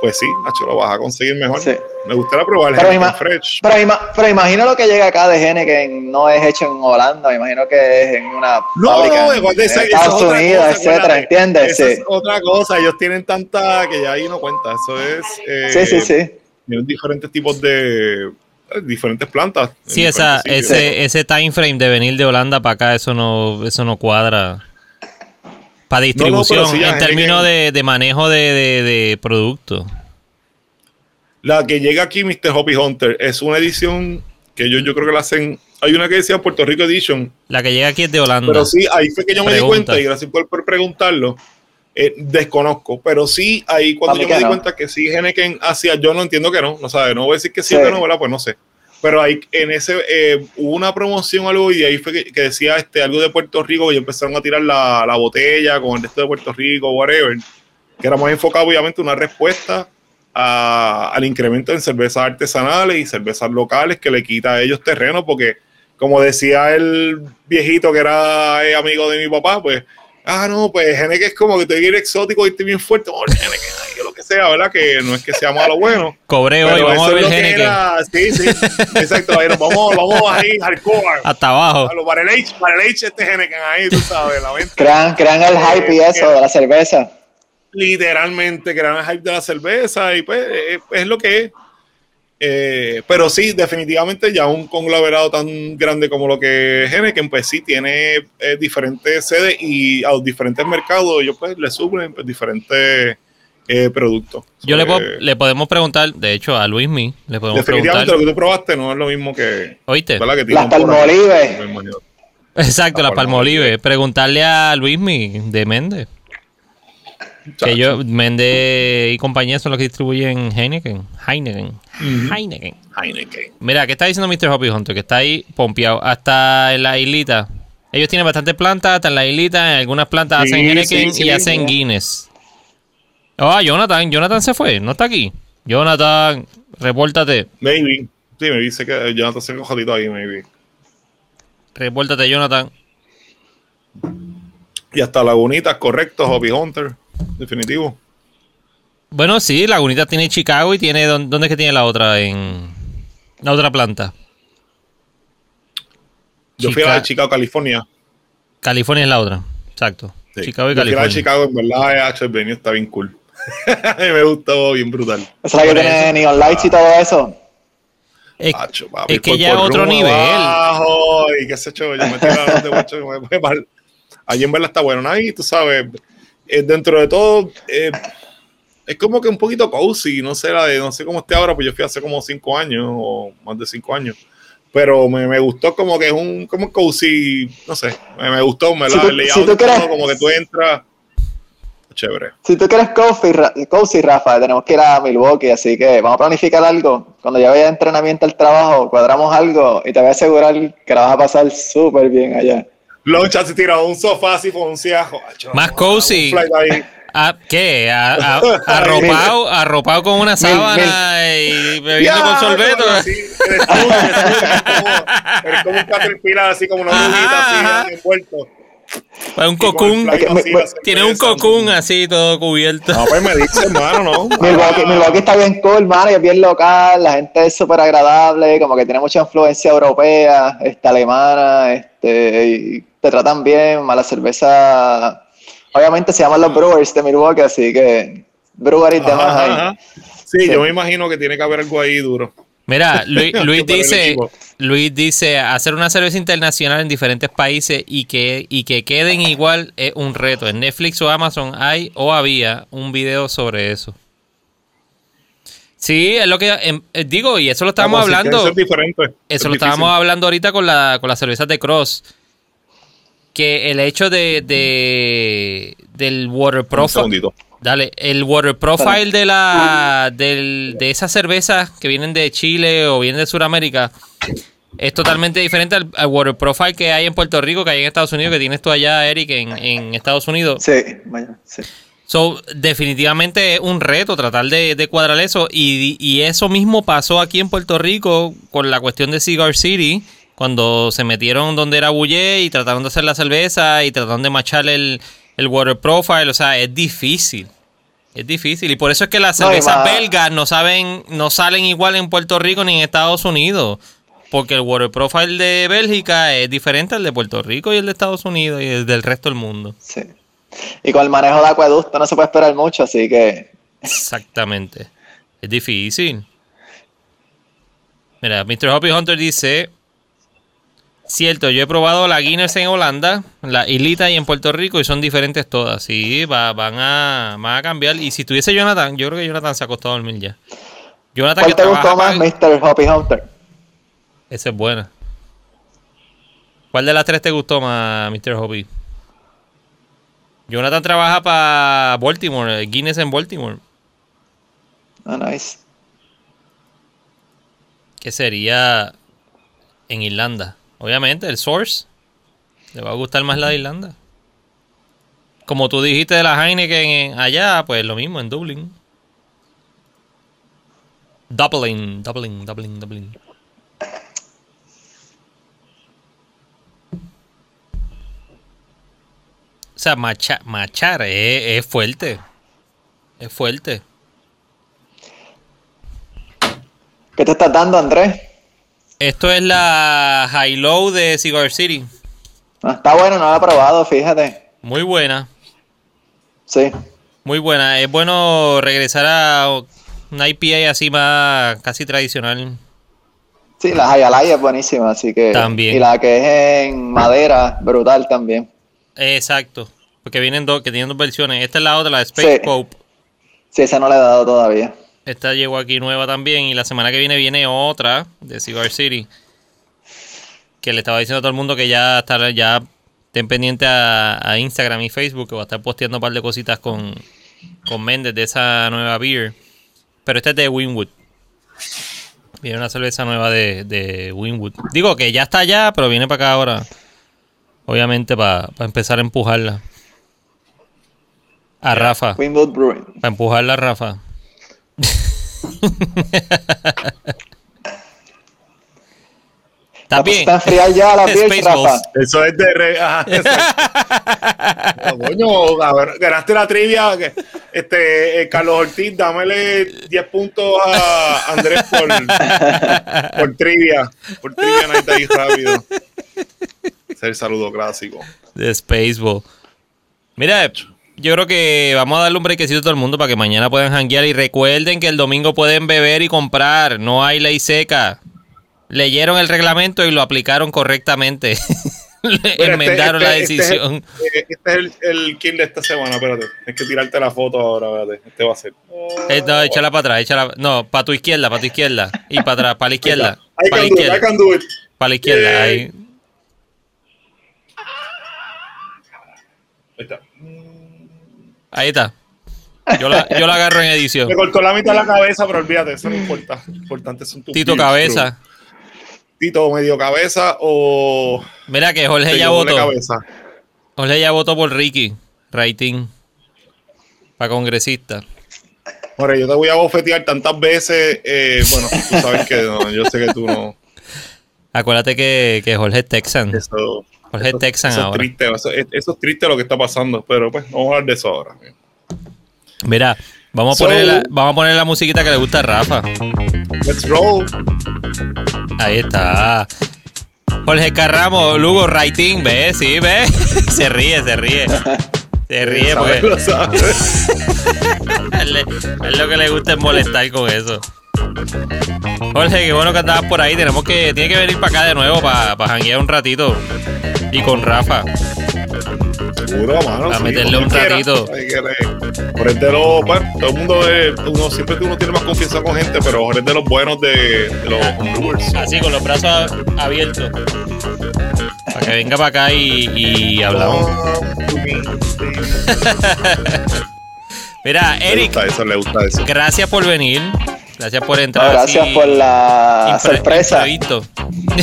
pues sí, Nacho, lo vas a conseguir mejor. Sí. Me gustaría probar el Pero, ima- fresh. pero, ima- pero imagino lo que llega acá de Henneken no es hecho en Holanda, me imagino que es en una No, fábrica no, en igual de esa es Estados Unidos, cosa, etcétera. ¿entiendes? Esa Sí. es otra cosa, ellos tienen tanta que ya ahí no cuenta, eso es... eh, sí, sí, sí. Tienen diferentes tipos de... eh, diferentes plantas. en Sí, esa, ese, ese time frame de venir de Holanda para acá, eso no, eso no cuadra. Para distribución, sí, en términos de, de manejo de, de, de producto. La que llega aquí, Mr. Hoppy Hunter, es una edición que yo, yo creo que la hacen. Hay una que decía Puerto Rico Edition, La que llega aquí es de Holanda. pero sí, ahí fue que yo me di cuenta, y gracias por, por preguntarlo. eh, desconozco, pero sí, ahí cuando yo me di cuenta que sí, Henneken hacía, yo no entiendo que no, no sabe, no voy a decir que sí, Sí. o que no, ¿verdad? Pues no sé. Pero ahí en ese eh, hubo una promoción algo y ahí fue que, que decía este algo de Puerto Rico y empezaron a tirar la, la botella con el resto de Puerto Rico, whatever, que era más enfocado obviamente una respuesta a- al incremento en cervezas artesanales y cervezas locales que le quita a ellos terreno porque como decía el viejito que era eh, amigo de mi papá, pues, ah, no, pues Henneken es como que te viene exótico y te bien fuerte, oh, Henneken, ay, que lo que sea, ¿verdad? Que no es que sea malo bueno. Cobré hoy, vamos a ver es era, sí, sí, exacto, ahí nos vamos, vamos ahí, hardcore. Hasta abajo. A lo- Para el H, para el H este Henneken ahí, tú sabes, la venta. Crean, crean el hype y eso de la cerveza. literalmente crean el hype de la cerveza y pues eh, es lo que es. Eh, pero sí, definitivamente ya un conglomerado tan grande como lo que es Henneken, pues sí tiene eh, diferentes sedes y a los diferentes mercados ellos pues le suben pues, diferentes eh, productos. Yo le, Eh, puedo- le podemos preguntar, de hecho, a Luismi, le podemos preguntar. definitivamente lo que tú probaste no es lo mismo que... ¿Oíste? que Las tiran por ahí, Palmolive. me imagino. Exacto, La la Palmolive. Preguntarle a Luismi de Méndez. Que yo, Méndez y compañía son los que distribuyen Heineken. Heineken. Heineken. Heineken. Mira, ¿qué está diciendo Mr. Hoppy Hunter? Que está ahí pompeado. Hasta en la islita. Ellos tienen bastantes plantas, hasta en la islita. En algunas plantas Sí, hacen Heineken sí, y sí, hacen sí. Guinness. Ah, Jonathan. Jonathan se fue. No está aquí. Jonathan, repórtate. Maybe. Sí, me dice que Jonathan se cojadito ahí, maybe. Repórtate, Jonathan. Y hasta Lagunitas, correcto, Hobby Hunter. Definitivo. Bueno, sí, Lagunita tiene Chicago y tiene. ¿Dónde, es que tiene la otra? En. La otra planta. Yo fui a la de Chica- Chicago, California. California es la otra. Exacto. Sí. Chicago y Yo fui a la de California. Chicago, en verdad, eh, el venue está bien cool. Me gustó bien brutal. Esa es la que tiene eso. Neon Lights y todo eso. Es, Acho, papi, es que por- ya por otro nivel. abajo, y qué sé yo, yo me tiro a de guacho, y me voy a Allí en verdad está bueno. ¿no? Ahí, tú sabes, eh, dentro de todo, eh, es como que un poquito cozy. No sé, la de, no sé cómo esté ahora, pues yo fui hace como cinco años o más de cinco años. Pero me, me gustó como que es un como cozy, no sé, me, me gustó, me Si la layout si como que tú entras. chévere. Si tú quieres coffee, Ra- cozy, Rafa, tenemos que ir a Milwaukee, así que vamos a planificar algo. Cuando ya vaya entrenamiento al trabajo, cuadramos algo y te voy a asegurar que la vas a pasar súper bien allá. Loncha se tiró un sofá así fonciajo. Más cozy. Ah, ¿Qué? A- a- Arropado, arropado con una sábana y bebiendo con sorbeto. Eres tú, eres tú, eres como- eres como un caterpillar, así como una brujita, así envuelto. Pues un cocún. Tiene un cocún así todo cubierto. No, pues me dice, hermano, ¿no? Milwaukee, Milwaukee está bien cool, mano, y es bien local, la gente es súper agradable, como que tiene mucha influencia europea, este, alemana, este, y te tratan bien, mala cerveza. Obviamente se llaman los Brewers de Milwaukee, así que breweries de más ahí. Sí. yo me imagino que tiene que haber algo ahí duro. Mira, Luis, Luis dice. Luis dice, hacer una cerveza internacional en diferentes países y que, y que queden igual es un reto. En Netflix o Amazon hay o había un video sobre eso. Sí, es lo que em, eh, digo, y eso lo estábamos La hablando. Eso Es lo estábamos hablando ahorita con, la, con las cervezas de Cross. Que el hecho de, de del water Un profile. Dale, el water profile de la del, de esas cervezas que vienen de Chile o vienen de Sudamérica es totalmente diferente al, al water profile que hay en Puerto Rico, que hay en Estados Unidos, que tienes tú allá, Eric, en, en Estados Unidos. Sí, vaya, sí. So, definitivamente es un reto tratar de, de cuadrar eso. Y, y eso mismo pasó aquí en Puerto Rico con la cuestión de Cigar City, cuando se metieron donde era Bulle y trataron de hacer la cerveza y trataron de machar el, el water profile. O sea, es difícil. Es difícil. Y por eso es que las No, cervezas belgas no saben, no salen igual en Puerto Rico ni en Estados Unidos. Porque el water profile de Bélgica es diferente al de Puerto Rico y el de Estados Unidos y el del resto del mundo. sí. Y con el manejo de acueducto no se puede esperar mucho, así que Exactamente. Es difícil. Mira, Mr. Hoppy Hunter dice: Cierto, yo he probado la Guinness en Holanda, la Islita y en Puerto Rico y son diferentes todas. Sí, va- van, a, van a cambiar. Y si tuviese Jonathan, yo creo que Jonathan se ha acostado a dormir ya. Jonathan ¿cuál te gustó más, Mr. Hoppy Hunter? Esa es buena. ¿Cuál de las tres te gustó más, Mr. Hoppy? Jonathan trabaja para Baltimore, Guinness en Baltimore. Ah, nice. que sería en Irlanda. Obviamente, el Source. Le va a gustar más la de Irlanda. Como tú dijiste de la Heineken en- allá, pues lo mismo en Dublín. Dublin, Dublin, Dublin, Dublin. O sea, macha- machar es, es fuerte. Es fuerte. ¿Qué te estás dando, Andrés? Esto es la High Low de Cigar City. Ah, está bueno, no lo he probado, fíjate. Muy buena. Sí. Muy buena. Es bueno regresar a una IPA así más casi tradicional. Sí, la Hayalaya es buenísima, así que. También. Y la que es en madera, brutal también. Exacto. Porque vienen dos, que tienen dos versiones. Esta es la otra, la Space Sí. Pope. Sí, esa no la he dado todavía. Esta llegó aquí nueva también. Y la semana que viene viene otra de Cigar City. Que le estaba diciendo a todo el mundo que ya estará, ya estén pendientes a, a Instagram y Facebook, que va a estar posteando un par de cositas con, con Méndez de esa nueva beer. Pero esta es de Winwood. Viene una cerveza nueva de, de Winwood. Digo que ya está allá, pero viene para acá ahora. Obviamente para empezar a empujarla. A Rafa. Winwood Brewing. Para empujarla a Rafa. Está bien. Está enfriar ya la Spaceballs. Rafa. Eso es de re... Ajá. Ah, Coño, a ver, ganaste la trivia. Este, eh, Carlos Ortiz, dámele 10 puntos a Andrés por, por trivia. Por trivia night ahí rápido. Es el saludo clásico. De Spaceball. Mira, yo creo que vamos a darle un brequecito a todo el mundo para que mañana puedan janguear. Y recuerden que el domingo pueden beber y comprar. No hay ley seca. Leyeron el reglamento y lo aplicaron correctamente. Le Mira, Enmendaron la este- este decisión. eh, Este es el, el kill de esta semana, espérate. Tienes que tirarte la foto ahora, espérate. Este va a ser. Eh, no, échala para atrás, échala. No, para tu izquierda, para tu izquierda. Y para atrás, para la izquierda. I Para la izquierda. can do it. Para la izquierda. Ahí. Ahí está. Ahí está. Yo la, yo la agarro en edición. Me cortó la mitad de la cabeza, pero olvídate, eso no importa. Lo importante son tus Tito views, Cabeza. bro. Tito medio cabeza o. Mira que Jorge ya votó. Jorge ya votó por Ricky. Rating. Para congresista. Jorge, yo te voy a bofetear tantas veces. eh, bueno, tú sabes que no, yo sé que tú no. Acuérdate que, que Jorge es Texan. Eso, Jorge eso- Texan eso es ahora. triste, eso, es- eso es triste lo que está pasando, pero pues vamos a hablar de eso ahora. Mira, vamos a, So- poner la, vamos a poner la musiquita que le gusta a Rafa. Let's roll. Ahí está. Jorge Carramo, Lugo Rating, ve, sí, ve. se ríe, se ríe. Se ríe porque Lo él lo que le gusta es molestar con eso. Jorge, qué bueno que andabas por ahí. Tenemos que, tiene que venir para acá de nuevo para pa janguear un ratito. Y con Rafa. Seguro, mano. A sí, meterle un ratito. Jorge es de los. Bueno, todo el mundo es. Uno, siempre uno tiene más confianza con gente, pero es de los buenos de, de los homebrewers. Así, con los brazos abiertos. Para que venga para acá y, y hablamos. Mira, Le Eric, gusta eso, le gusta eso. gracias por venir. Gracias por No, entrar. gracias así por la sorpresa. imprevisto.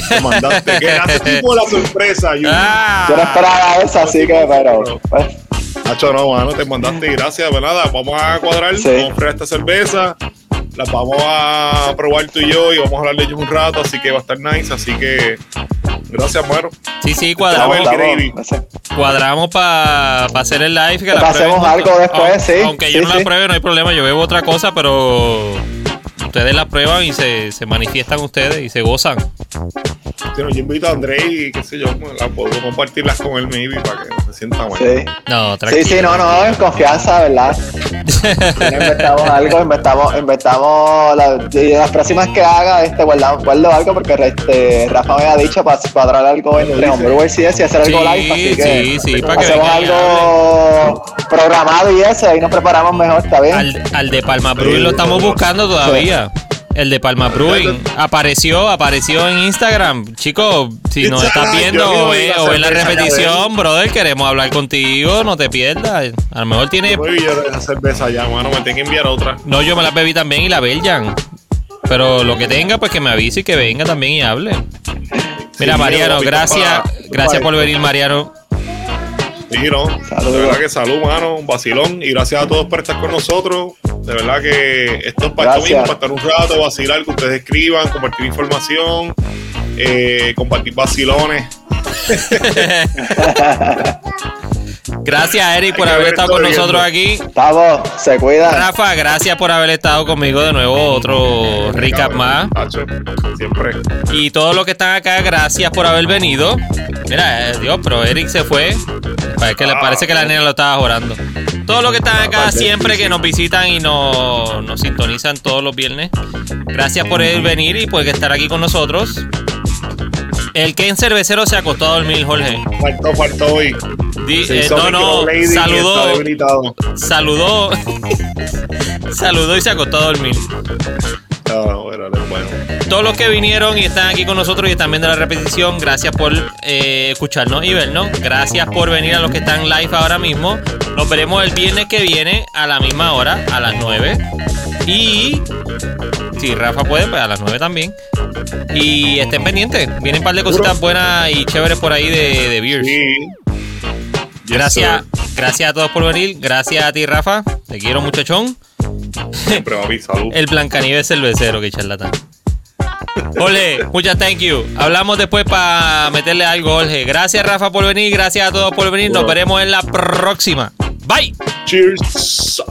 Te mandaste. Que hace tipo la sorpresa, Yu. Ah. Yo no esperaba eso, así que, pero. pues, Nacho, no, mano, te mandaste y gracias, pues nada, vamos a cuadrar, Sí. vamos a esta cerveza, las vamos a probar tú y yo y vamos a hablar de ellos un rato, así que va a estar nice, así que gracias, mano. Sí, sí, cuadramos, cuadramos para hacer el live. Que la algo después, Aun- sí, Aunque yo sí, no la pruebe, no hay problema. Yo bebo otra cosa, pero ustedes la prueban y se, se manifiestan ustedes y se gozan. No, yo invito a André y qué sé yo, la puedo compartirlas con él maybe para que se sienta mal. Sí. No, Sí, tranquilo. sí, no, no, en confianza, ¿verdad? inventamos algo, inventamos, inventamos la- y las próximas que haga, este, guardo, guardo algo porque este, Rafa me ha dicho para cuadrar algo entre Homebrewers y eso y hacer algo Sí, live, así que sí, sí, para que hacemos venga y algo programado y eso, ahí nos preparamos mejor, ¿está bien? Al, al de Palma Brewing lo estamos buscando todavía. El de Palma Brewing apareció, apareció en Instagram. Chicos, si nos estás Yo viendo o ves la repetición, brother, queremos hablar contigo, no te pierdas. A lo mejor tiene bien, esa cerveza ya, mano, me tengo que enviar otra. No, yo me las bebí también y la Beljan. Pero lo que tenga, pues que me avise y que venga también y hable. Mira, Sí, Mariano, gracias. Gracias por venir, Mariano. Sí, no, Salud. de verdad que salud, mano, un vacilón y gracias a todos por estar con nosotros. De verdad que esto es para mismo, para estar un rato, vacilar, que ustedes escriban, compartir información, eh, compartir vacilones. Gracias, Eric, por haber estado con nosotros aquí. Estamos, se cuidan. Rafa, gracias por haber estado conmigo de nuevo. Otro recap más. Siempre. Y todos los que están acá, gracias por haber venido. Mira, eh, Dios, pero Eric se fue. Parece que, le Ah, parece que la nena lo estaba orando. Todos los que están acá siempre que nos visitan y nos, nos sintonizan todos los viernes. Gracias por el venir y por estar aquí con nosotros. El Ken Cervecero se acostó a dormir, Jorge. Faltó, faltó hoy. Di- eh, no, no, saludó, saludó, saludó y se acostó a dormir. Ah, bueno, bueno. Todos los que vinieron y están aquí con nosotros y están viendo la repetición, gracias por eh, escucharnos y vernos. Gracias por venir a los que están live ahora mismo. Nos veremos el viernes que viene a la misma hora, a las 9. Y si Rafa puede, pues a las 9 también. Y estén pendientes. Vienen un par de cositas buenas y chéveres por ahí de, de beers. Sí. Gracias, gracias a todos por venir. Gracias a ti, Rafa. Te quiero, muchachón. Siempre, papi, salud. El Blancanieves cervecero, que charlatán. Jorge, muchas thank you. Hablamos después para meterle algo, Jorge. Gracias, Rafa, por venir. Gracias a todos por venir. Nos veremos en la próxima. Bye. Cheers.